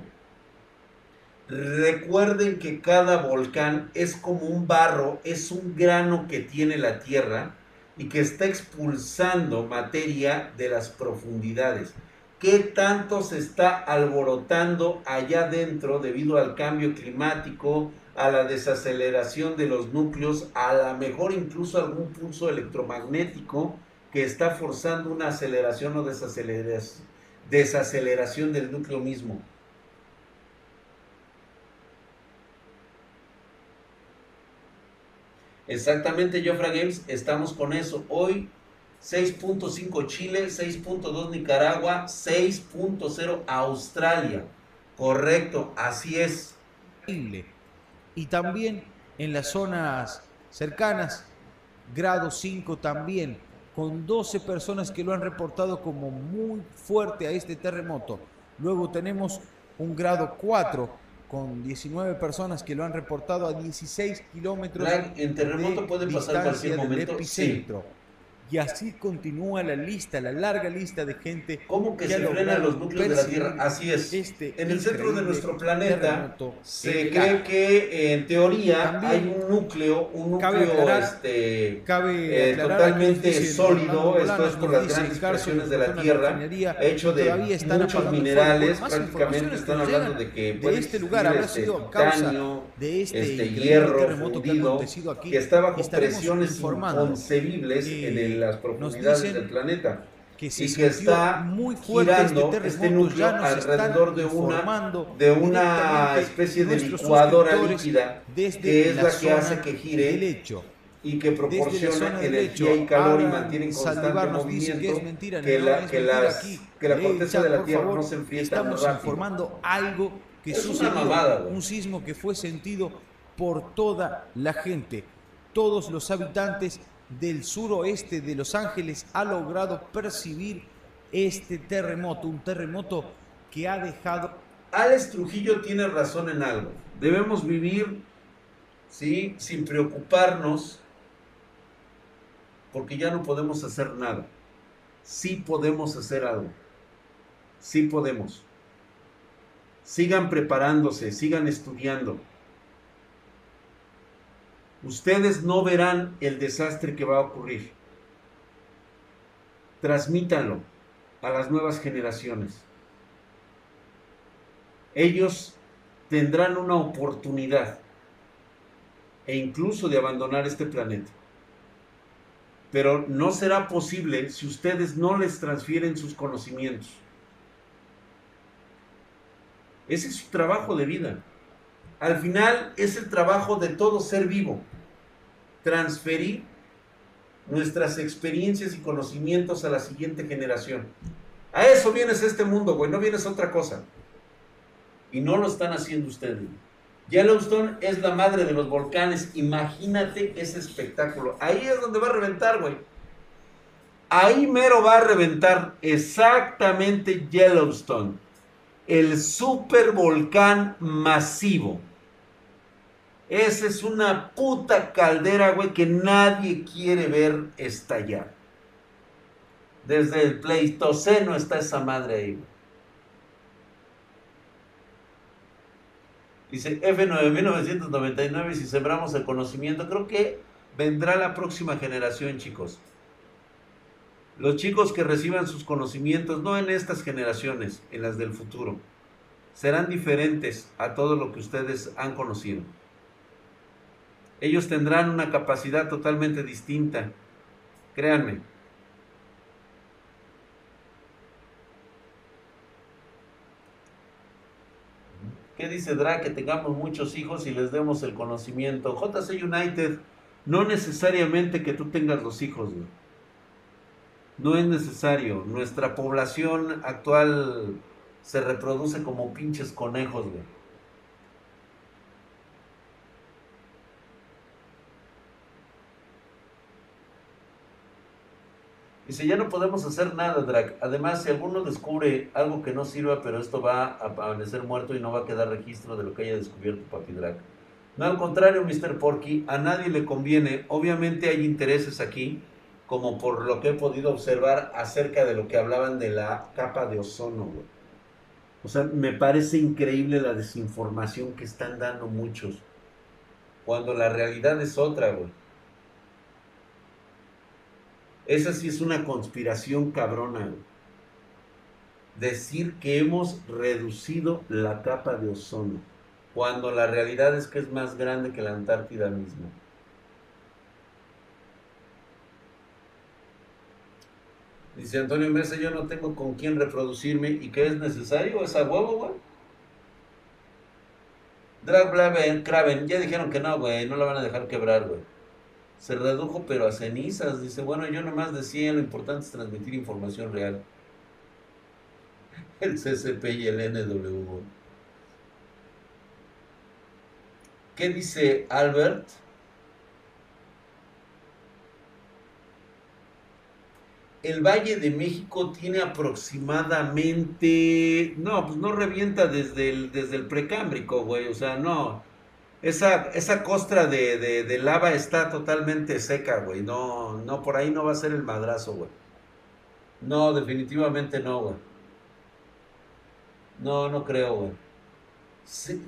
Recuerden que cada volcán es como un barro, es un grano que tiene la tierra y que está expulsando materia de las profundidades qué tanto se está alborotando allá adentro debido al cambio climático, a la desaceleración de los núcleos, a lo mejor incluso algún pulso electromagnético que está forzando una aceleración o desaceleración, desaceleración del núcleo mismo. Exactamente, Jofra Games, estamos con eso. Hoy 6.5 Chile, 6.2 Nicaragua, 6.0 Australia. Correcto, así es. Y también en las zonas cercanas, grado 5 también, con 12 personas que lo han reportado como muy fuerte a este terremoto. Luego tenemos un grado 4 con 19 personas que lo han reportado a 16 kilómetros en terremoto de puede pasar distancia cualquier del momento. epicentro. Y así continúa la lista, la larga lista de gente ¿Cómo que se frenan los núcleos de la Tierra? Así es. este en el centro de nuestro planeta se cree que en teoría También hay un núcleo, un cabe núcleo aclarar- este, Cabe eh, totalmente sólido, esto es por las grandes el Carso presiones de la Tierra, hecho de muchos minerales, prácticamente están que hablando de que de puede este lugar habrá este sido causa de este, este hierro que fundido, acontecido aquí. que está bajo presiones inconcebibles que en el- las profundidades del planeta que se y que está muy fuerte girando este este, núcleo alrededor de una, de una especie de licuadora líquida desde que es la, que zona hace que gire hecho. y que la proporciona energía y calor y mantiene en constante movimiento que mentira, que no la, que las- que la corteza de la Tierra favor, no se enfríe tan Estamos rápido. informando algo que Es una sucedió, mamada, güey. un sismo que fue sentido por toda la gente. Todos los habitantes del suroeste de Los Ángeles ha logrado percibir este terremoto, un terremoto que ha dejado Alex Trujillo tiene razón en algo. Debemos vivir, ¿sí? Sin preocuparnos, porque ya no podemos hacer nada. Sí podemos hacer algo. Sí podemos. Sigan preparándose, sigan estudiando. Ustedes no verán el desastre que va a ocurrir. Transmítanlo a las nuevas generaciones ellos tendrán una oportunidad e incluso de abandonar este planeta. Pero no será posible si ustedes no les transfieren sus conocimientos. Ese es su trabajo de vida. Al final es el trabajo de todo ser vivo. Transferir nuestras experiencias y conocimientos a la siguiente generación. A eso vienes este mundo, güey, no vienes a otra cosa. Y no lo están haciendo ustedes. Yellowstone es la madre de los volcanes. Imagínate ese espectáculo. Ahí es donde va a reventar, güey. Ahí mero va a reventar exactamente Yellowstone. El super volcán masivo. Esa es una puta caldera, güey, que nadie quiere ver estallar. Desde el Pleistoceno está esa madre ahí, güey. Dice F9999, si sembramos el conocimiento, creo que vendrá la próxima generación, chicos. Los chicos que reciban sus conocimientos, no en estas generaciones, en las del futuro, serán diferentes a todo lo que ustedes han conocido. Ellos tendrán una capacidad totalmente distinta, créanme. ¿Qué dice Drake? Que tengamos muchos hijos y les demos el conocimiento. JC United, no necesariamente que tú tengas los hijos, güey. No es necesario. Nuestra población actual se reproduce como pinches conejos, güey. Dice, ya no podemos hacer nada, Drac. Además, si alguno descubre algo que no sirva, pero esto va a amanecer muerto y no va a quedar registro de lo que haya descubierto Papi Drac. No, al contrario, Mr. Porky, a nadie le conviene. Obviamente hay intereses aquí, como por lo que he podido observar acerca de lo que hablaban de la capa de ozono, güey. O sea, me parece increíble la desinformación que están dando muchos. Cuando la realidad es otra, güey. Esa sí es una conspiración cabrona. güey. Decir que hemos reducido la capa de ozono, cuando la realidad es que es más grande que la Antártida misma. Dice Antonio Mesa, yo no tengo con quién reproducirme y que es necesario esa huevo, güey. Drag Kraven, ya dijeron que no, güey, no la van a dejar quebrar, güey. Se redujo pero a cenizas. Dice, bueno, yo nomás decía, lo importante es transmitir información real. El CCP y el NW. ¿Qué dice Albert? el Valle de México tiene aproximadamente, no, pues no revienta desde el, desde el precámbrico, güey, o sea, no. Esa, esa costra de, de, lava está totalmente seca, güey. No, no, por ahí no va a ser el madrazo, güey. No, definitivamente no, güey. No, no creo, güey.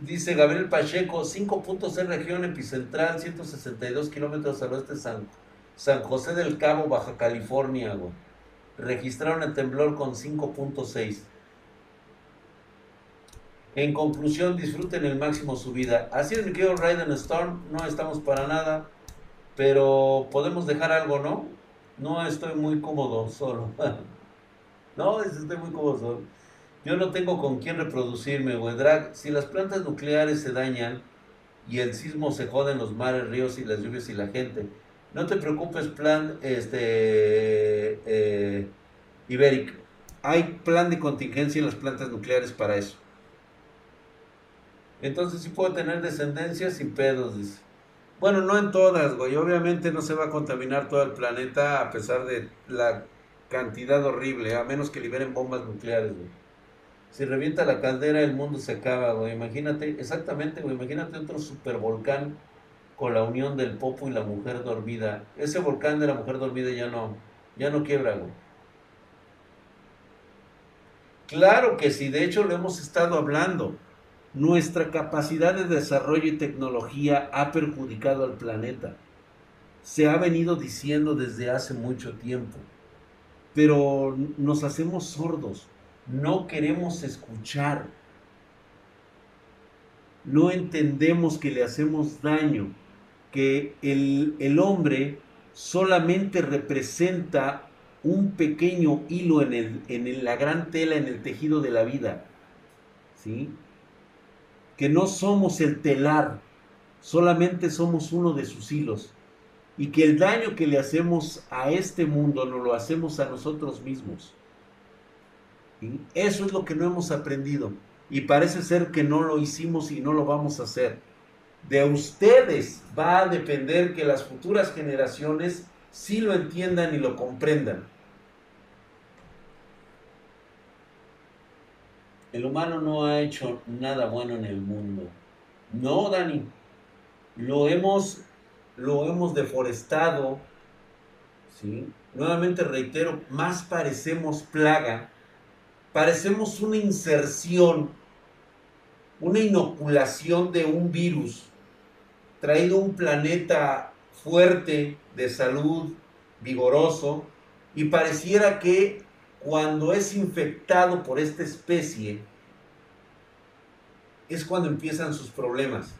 dice Gabriel Pacheco, 5.6 región epicentral, 162 kilómetros al oeste de San San José del Cabo, Baja California, güey. Registraron el temblor con 5.6. En conclusión, disfruten el máximo su vida. Así es, mi querido Raiden Storm. No estamos para nada. Pero podemos dejar algo, ¿no? No estoy muy cómodo solo. no, estoy muy cómodo solo. Yo no tengo con quién reproducirme, güey. Drag, si las plantas nucleares se dañan y el sismo se jode en los mares, ríos y las lluvias y la gente, no te preocupes, plan este eh, Iberic. Hay plan de contingencia en las plantas nucleares para eso. Entonces sí puedo tener descendencia sin pedos, dice. Bueno, no en todas, güey. Obviamente no se va a contaminar todo el planeta a pesar de la cantidad horrible, a menos que liberen bombas nucleares, güey. Si revienta la caldera, el mundo se acaba, güey. Imagínate, exactamente, güey. Imagínate otro supervolcán con la unión del popo y la mujer dormida. Ese volcán de la mujer dormida ya no, ya no quiebra, güey. Claro que sí, de hecho lo hemos estado hablando. Nuestra capacidad de desarrollo y tecnología ha perjudicado al planeta. Se ha venido diciendo desde hace mucho tiempo. Pero nos hacemos sordos. No queremos escuchar. No entendemos que le hacemos daño que el, hombre solamente representa un pequeño hilo en, el, en la gran tela, en el tejido de la vida. ¿Sí? Que no somos el telar, solamente somos uno de sus hilos. Y que el daño que le hacemos a este mundo no lo hacemos a nosotros mismos. Eso es lo que no hemos aprendido. Y parece ser que no lo hicimos y no lo vamos a hacer de ustedes va a depender que las futuras generaciones sí lo entiendan y lo comprendan. El humano no ha hecho nada bueno en el mundo. No, Dani. Lo hemos, lo hemos deforestado. ¿sí? Nuevamente reitero, más parecemos plaga. Parecemos una inserción, una inoculación de un virus traído un planeta fuerte, de salud, vigoroso, y pareciera que cuando es infectado por esta especie, es cuando empiezan sus problemas.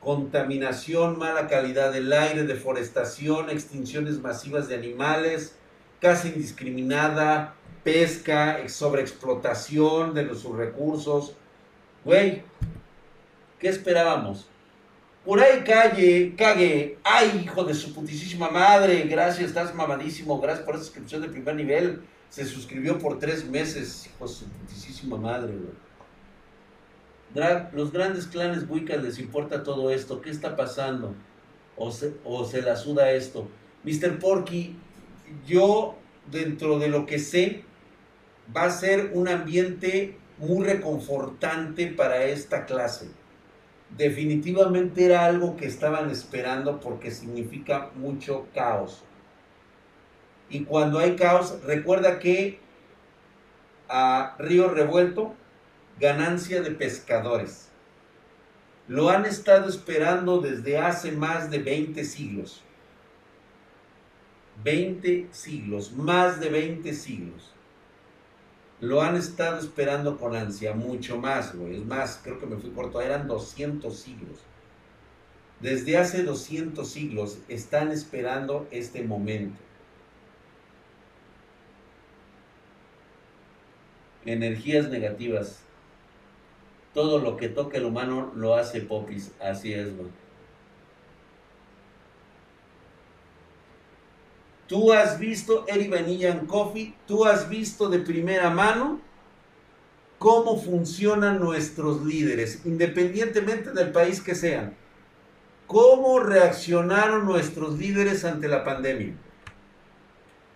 Contaminación, mala calidad del aire, deforestación, extinciones masivas de animales, caza indiscriminada, pesca, sobreexplotación de sus recursos. Güey, ¿qué esperábamos? Por ahí calle, cague. Ay, hijo de su putísima madre. Gracias, estás mamadísimo. Gracias por esa suscripción de primer nivel. Se suscribió por tres meses, hijo de su madre, los grandes clanes Wicca les importa todo esto. ¿Qué está pasando? O se, o se la suda esto. Mr. Porky, yo, dentro de lo que sé, va a ser un ambiente muy reconfortante para esta clase definitivamente era algo que estaban esperando porque significa mucho caos. Y cuando hay caos, recuerda que a Río Revuelto, ganancia de pescadores. Lo han estado esperando desde hace más de 20 siglos. 20 siglos, más de 20 siglos lo han estado esperando con ansia, mucho más, güey. Es más, creo que me fui corto, eran 200 siglos. Desde hace 200 siglos están esperando este momento. Energías negativas. Todo lo que toca el humano lo hace popis. Así es, güey. Tú has visto, Eri Vanilla Coffee, tú has visto de primera mano cómo funcionan nuestros líderes, independientemente del país que sean. ¿Cómo reaccionaron nuestros líderes ante la pandemia?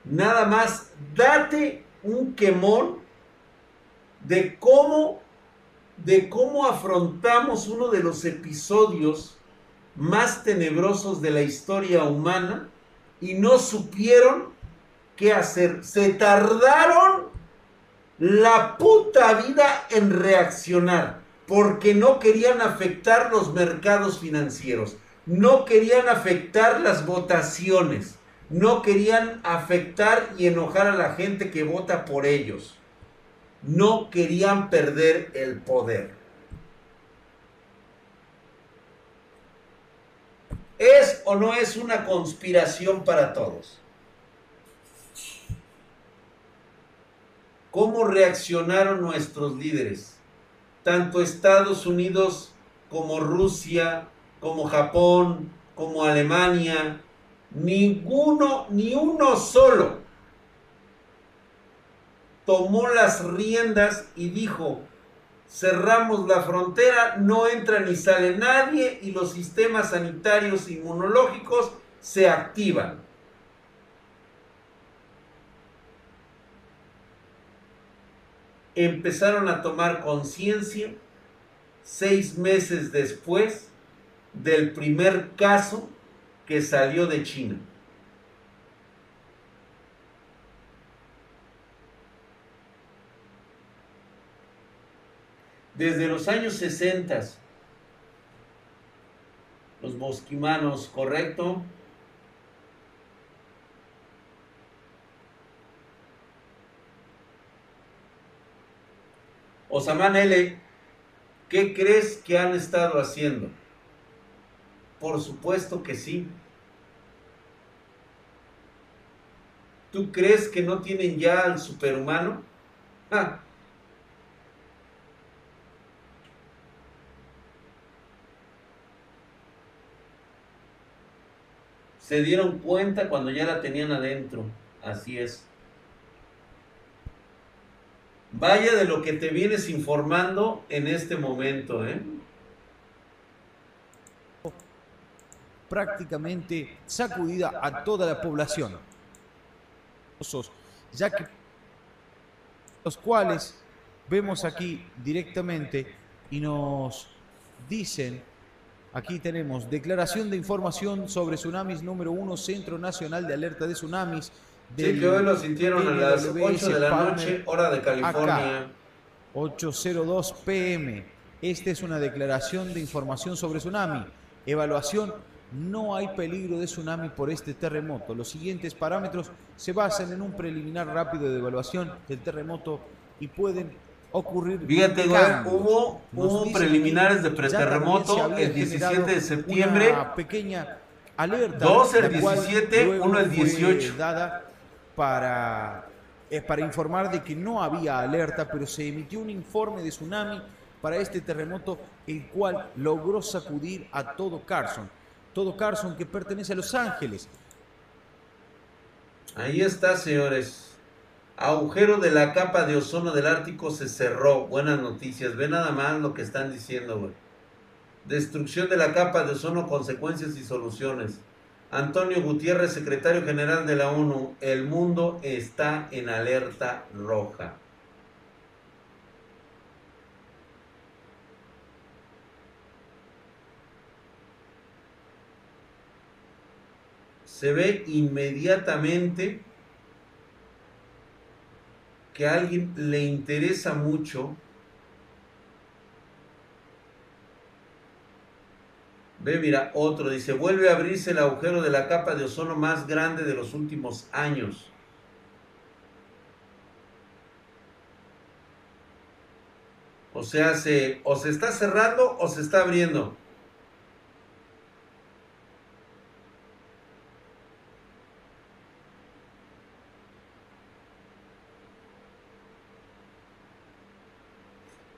Nada más, date un quemón de cómo, de cómo afrontamos uno de los episodios más tenebrosos de la historia humana y no supieron qué hacer. Se tardaron la puta vida en reaccionar porque no querían afectar los mercados financieros, no querían afectar las votaciones, no querían afectar y enojar a la gente que vota por ellos, no querían perder el poder. ¿Es o no es una conspiración para todos? ¿Cómo reaccionaron nuestros líderes? Tanto Estados Unidos como Rusia, como Japón, como Alemania, ninguno, ni uno solo tomó las riendas y dijo, cerramos la frontera, no entra ni sale nadie y los sistemas sanitarios inmunológicos se activan. Empezaron a tomar conciencia seis meses después del primer caso que salió de China. Desde los años 60, los bosquimanos, ¿correcto? Osaman L., ¿qué crees que han estado haciendo? Por supuesto que sí. ¿Tú crees que no tienen ya al superhumano? Ah, se dieron cuenta cuando ya la tenían adentro. Así es. Vaya de lo que te vienes informando en este momento, ¿eh? Prácticamente sacudida a toda la población. Ya que los cuales vemos aquí directamente y nos dicen Aquí tenemos declaración de información sobre tsunamis número uno, Centro Nacional de Alerta de Tsunamis. Sí, que hoy lo sintieron a las 8 de la noche, hora de California. 8.02 pm. Esta es una declaración de información sobre tsunami. Evaluación. No hay peligro de tsunami por este terremoto. Los siguientes parámetros se basan en un preliminar rápido de evaluación del terremoto y pueden ocurrir. Fíjate, hubo, hubo preliminares de preterremoto el 17 de septiembre. Una pequeña alerta. Dos el 17, uno el 18. Dada para, eh, para informar de que no había alerta, pero se emitió un informe de tsunami para este terremoto, el cual logró sacudir a todo Carson. Todo Carson que pertenece a Los Ángeles. Ahí está, señores. Agujero de la capa de ozono del Ártico se cerró. Buenas noticias. Ve nada más lo que están diciendo. Destrucción de la capa de ozono, consecuencias y soluciones. Antonio Gutiérrez, secretario general de la ONU. El mundo está en alerta roja. Se ve inmediatamente que a alguien le interesa mucho Ve, mira, otro dice, vuelve a abrirse el agujero de la capa de ozono más grande de los últimos años. O sea, se, o se está cerrando o se está abriendo.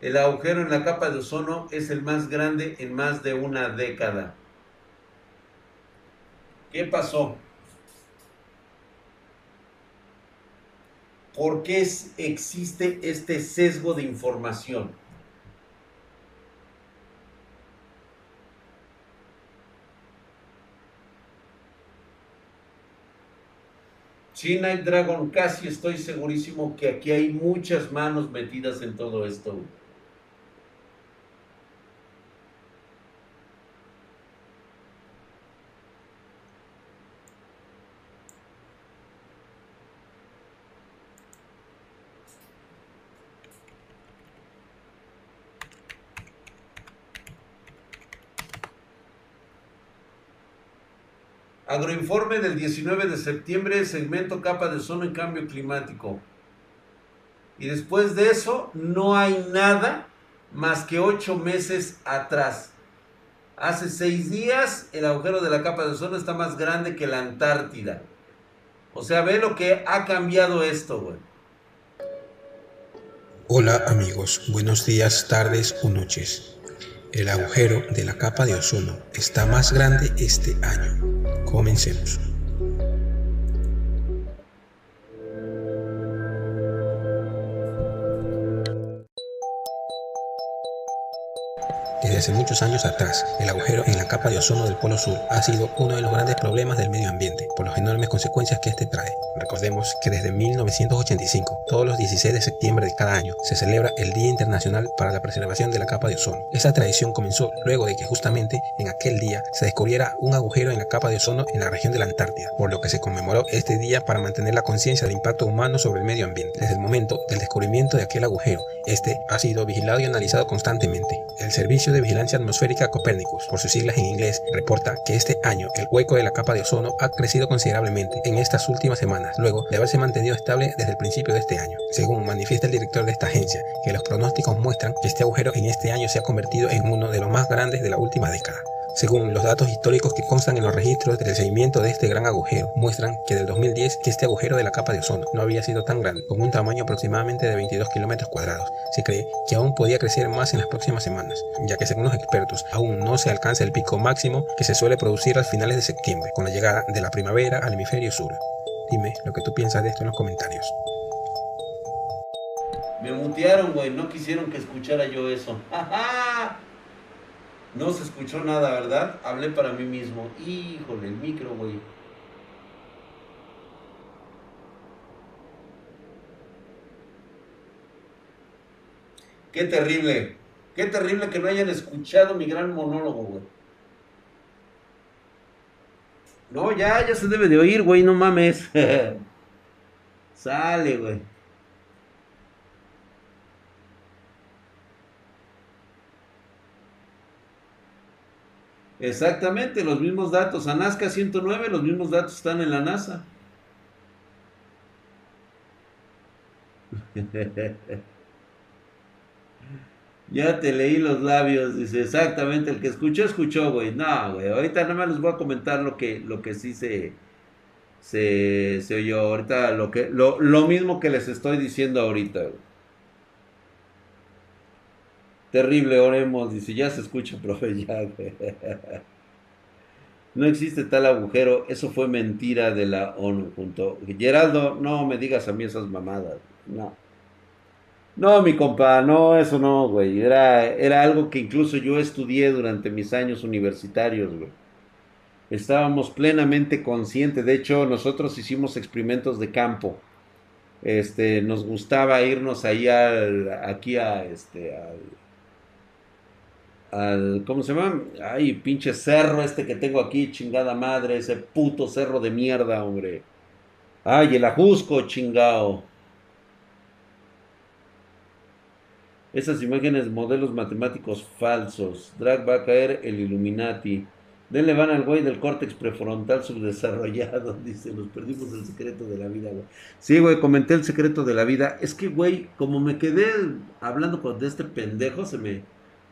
El agujero en la capa de ozono es el más grande en más de una década. ¿Qué pasó? ¿por qué existe este sesgo de información? Sí, Night Dragon, casi estoy segurísimo que aquí hay muchas manos metidas en todo esto. Agroinforme del 19 de septiembre, segmento capa de ozono en cambio climático. Y después de eso, no hay nada más que ocho meses atrás. Hace seis días, el agujero de la capa de ozono está más grande que la Antártida. O sea, ve lo que ha cambiado esto, güey. Hola amigos, buenos días, tardes o noches. El agujero de la capa de ozono está más grande este año. Comencemos. Hace muchos años atrás, el agujero en la capa de ozono del Polo Sur ha sido uno de los grandes problemas del medio ambiente, por las enormes consecuencias que este trae. Recordemos que desde 1985, todos los 16 de septiembre de cada año, se celebra el Día Internacional para la Preservación de la Capa de Ozono. Esa tradición comenzó luego de que justamente en aquel día se descubriera un agujero en la capa de ozono en la región de la Antártida, por lo que se conmemoró este día para mantener la conciencia del impacto humano sobre el medio ambiente. Desde el momento del descubrimiento de aquel agujero, este ha sido vigilado y analizado constantemente. El servicio de Vigilancia Atmosférica Copernicus, por sus siglas en inglés, reporta que este año el hueco de la capa de ozono ha crecido considerablemente en estas últimas semanas, luego de haberse mantenido estable desde el principio de este año. Según manifiesta el director de esta agencia, que los pronósticos muestran que este agujero en este año se ha convertido en uno de los más grandes de la última década. Según los datos históricos que constan en los registros del seguimiento de este gran agujero, muestran que del 2010 que este agujero de la capa de ozono no había sido tan grande, con un tamaño aproximadamente de 22 kilómetros cuadrados. Se cree que aún podía crecer más en las próximas semanas, ya que según los expertos aún no se alcanza el pico máximo que se suele producir a finales de septiembre, con la llegada de la primavera al hemisferio sur. Dime lo que tú piensas de esto en los comentarios. Me mutearon, güey, no quisieron que escuchara yo eso. ¡Ja, no se escuchó nada, ¿verdad? Hablé para mí mismo. Híjole, el micro, güey. Qué terrible. Qué terrible que no hayan escuchado mi gran monólogo, güey. No, ya, ya se debe de oír, güey, no mames. Sale, güey. Exactamente, los mismos datos. ANASCA 109, los mismos datos están en la NASA. ya te leí los labios, dice, exactamente, el que escuchó, escuchó, güey. No, güey, ahorita nada más les voy a comentar lo que, lo que sí se, se, se oyó. Ahorita lo, que, lo, lo mismo que les estoy diciendo ahorita, güey. Terrible, oremos. Dice, ya se escucha, profe, ya, No existe tal agujero, eso fue mentira de la ONU. Junto. Geraldo, no me digas a mí esas mamadas. No. No, mi compa, no, eso no, güey. Era, era algo que incluso yo estudié durante mis años universitarios, güey. Estábamos plenamente conscientes. De hecho, nosotros hicimos experimentos de campo. Este, nos gustaba irnos ahí al, aquí a, este, al, ¿cómo se llama? Ay, pinche cerro este que tengo aquí, chingada madre, ese puto cerro de mierda, hombre. Ay, el ajusco, chingao. Esas imágenes, modelos matemáticos falsos. Drag va a caer el Illuminati. Denle van al güey del córtex prefrontal subdesarrollado. Dice, nos perdimos el secreto de la vida, güey. Sí, güey, comenté el secreto de la vida. Es que, güey, como me quedé hablando con de este pendejo, se me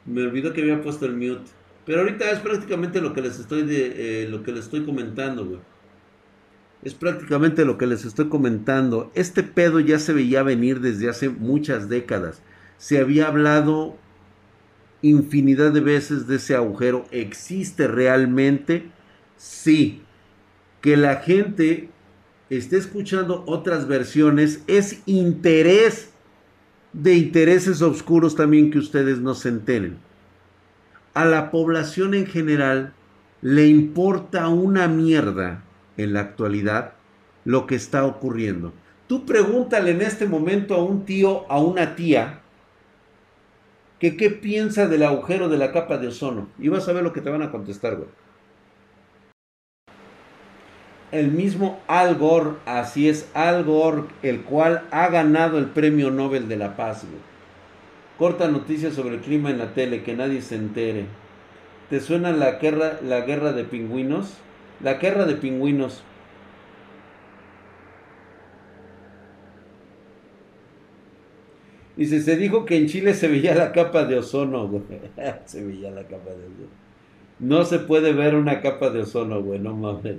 me olvidó que había puesto el mute. Pero ahorita es prácticamente lo que les estoy eh, lo que les estoy comentando, güey. Es prácticamente lo que les estoy comentando. Este pedo ya se veía venir desde hace muchas décadas. Se había hablado infinidad de veces de ese agujero. ¿Existe realmente? Sí. Que la gente esté escuchando otras versiones, es interés de intereses oscuros también que ustedes no se enteren. A la población en general le importa una mierda en la actualidad lo que está ocurriendo. Tú pregúntale en este momento a un tío, a una tía, que qué piensa del agujero de la capa de ozono. Y vas a ver lo que te van a contestar, güey. El mismo Al Gore, así es, Al Gore, el cual ha ganado el premio Nobel de la Paz, güey. Corta noticias sobre el clima en la tele, que nadie se entere. ¿Te suena la guerra, la guerra de pingüinos? La guerra de pingüinos. Dice, se dijo que en Chile se veía la capa de ozono, se veía la capa de ozono. No se puede ver una capa de ozono, güey, no mames.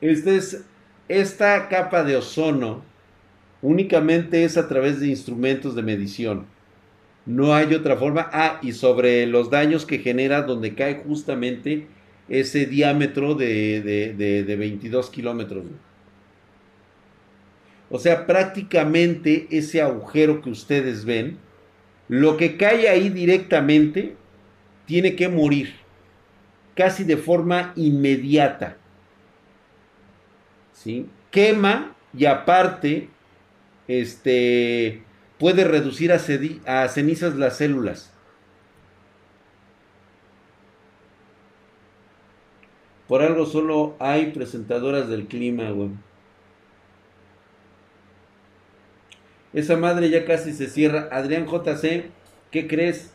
Este es, esta capa de ozono únicamente es a través de instrumentos de medición. No hay otra forma. Ah, y sobre los daños que genera donde cae justamente ese diámetro de, de, de 22 kilómetros. O sea, prácticamente ese agujero que ustedes ven, lo que cae ahí directamente tiene que morir, casi de forma inmediata. ¿Sí? Quema y aparte, este, puede reducir a, cenizas las células. Por algo solo hay presentadoras del clima. Esa madre ya casi se cierra. Adrián JC, ¿qué crees?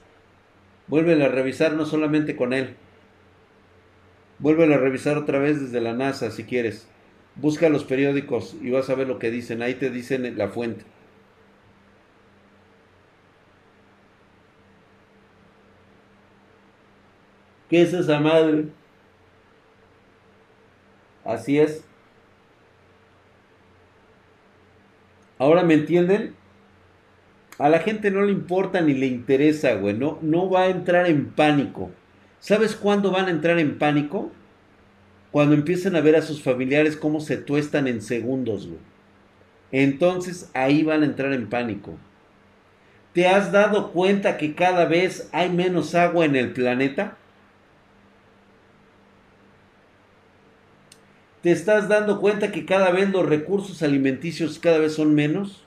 Vuelve a revisar no solamente con él. Vuelve a revisar otra vez desde la NASA si quieres. Busca los periódicos y vas a ver lo que dicen. Ahí te dicen la fuente. ¿Qué es esa madre? Así es. Ahora me entienden. A la gente no le importa ni le interesa, güey. No, no va a entrar en pánico. ¿Sabes cuándo van a entrar en pánico? Cuando empiecen a ver a sus familiares cómo se tuestan en segundos, güey. Entonces ahí van a entrar en pánico. ¿Te has dado cuenta que cada vez hay menos agua en el planeta? ¿Te estás dando cuenta que cada vez los recursos alimenticios cada vez son menos?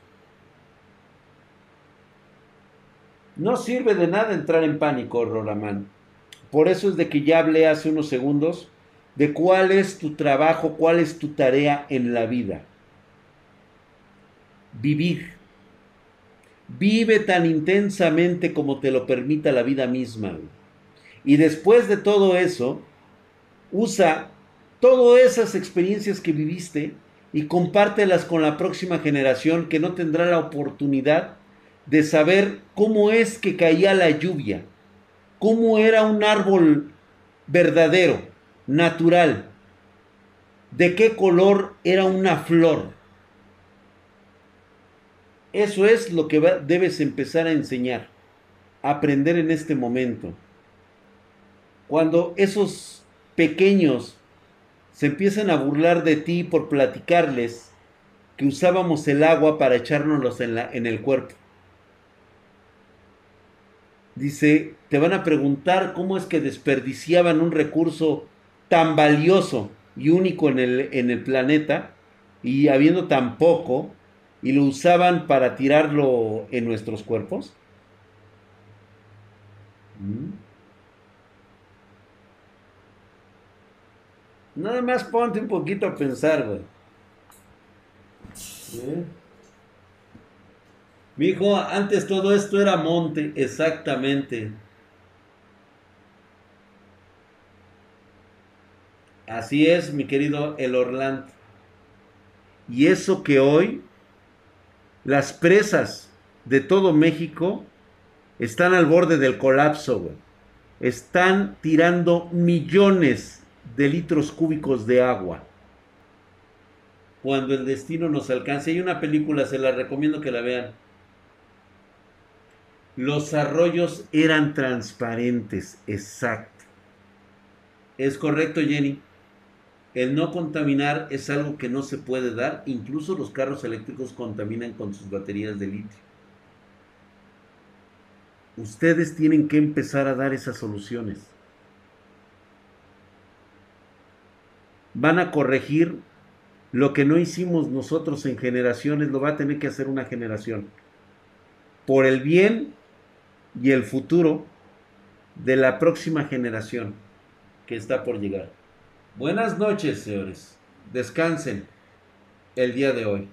No sirve de nada entrar en pánico, Roramán. Por eso es de que ya hablé hace unos segundos de cuál es tu trabajo, cuál es tu tarea en la vida. Vivir. Vive tan intensamente como te lo permita la vida misma. Y después de todo eso, usa todas esas experiencias que viviste y compártelas con la próxima generación que no tendrá la oportunidad de saber cómo es que caía la lluvia, cómo era un árbol verdadero, natural, de qué color era una flor. Eso es lo que debes empezar a enseñar, a aprender en este momento. Cuando esos pequeños se empiezan a burlar de ti por platicarles que usábamos el agua para echárnoslos en, la, en el cuerpo. Dice, te van a preguntar cómo es que desperdiciaban un recurso tan valioso y único en el, en el planeta y habiendo tan poco y lo usaban para tirarlo en nuestros cuerpos. ¿Mm? Nada más ponte un poquito a pensar, güey. ¿Eh? Mi hijo, antes todo esto era monte, exactamente. Así es, mi querido El Orlando. Y eso que hoy las presas de todo México están al borde del colapso, güey. Están tirando millones de litros cúbicos de agua. Cuando el destino nos alcance. Hay una película, se la recomiendo que la vean. Los arroyos eran transparentes, exacto. ¿Es correcto, Jenny? El no contaminar es algo que no se puede dar. Incluso los carros eléctricos contaminan con sus baterías de litio. Ustedes tienen que empezar a dar esas soluciones. Van a corregir lo que no hicimos nosotros en generaciones, lo va a tener que hacer una generación. Por el bien y el futuro de la próxima generación que está por llegar. Buenas noches, señores. Descansen el día de hoy.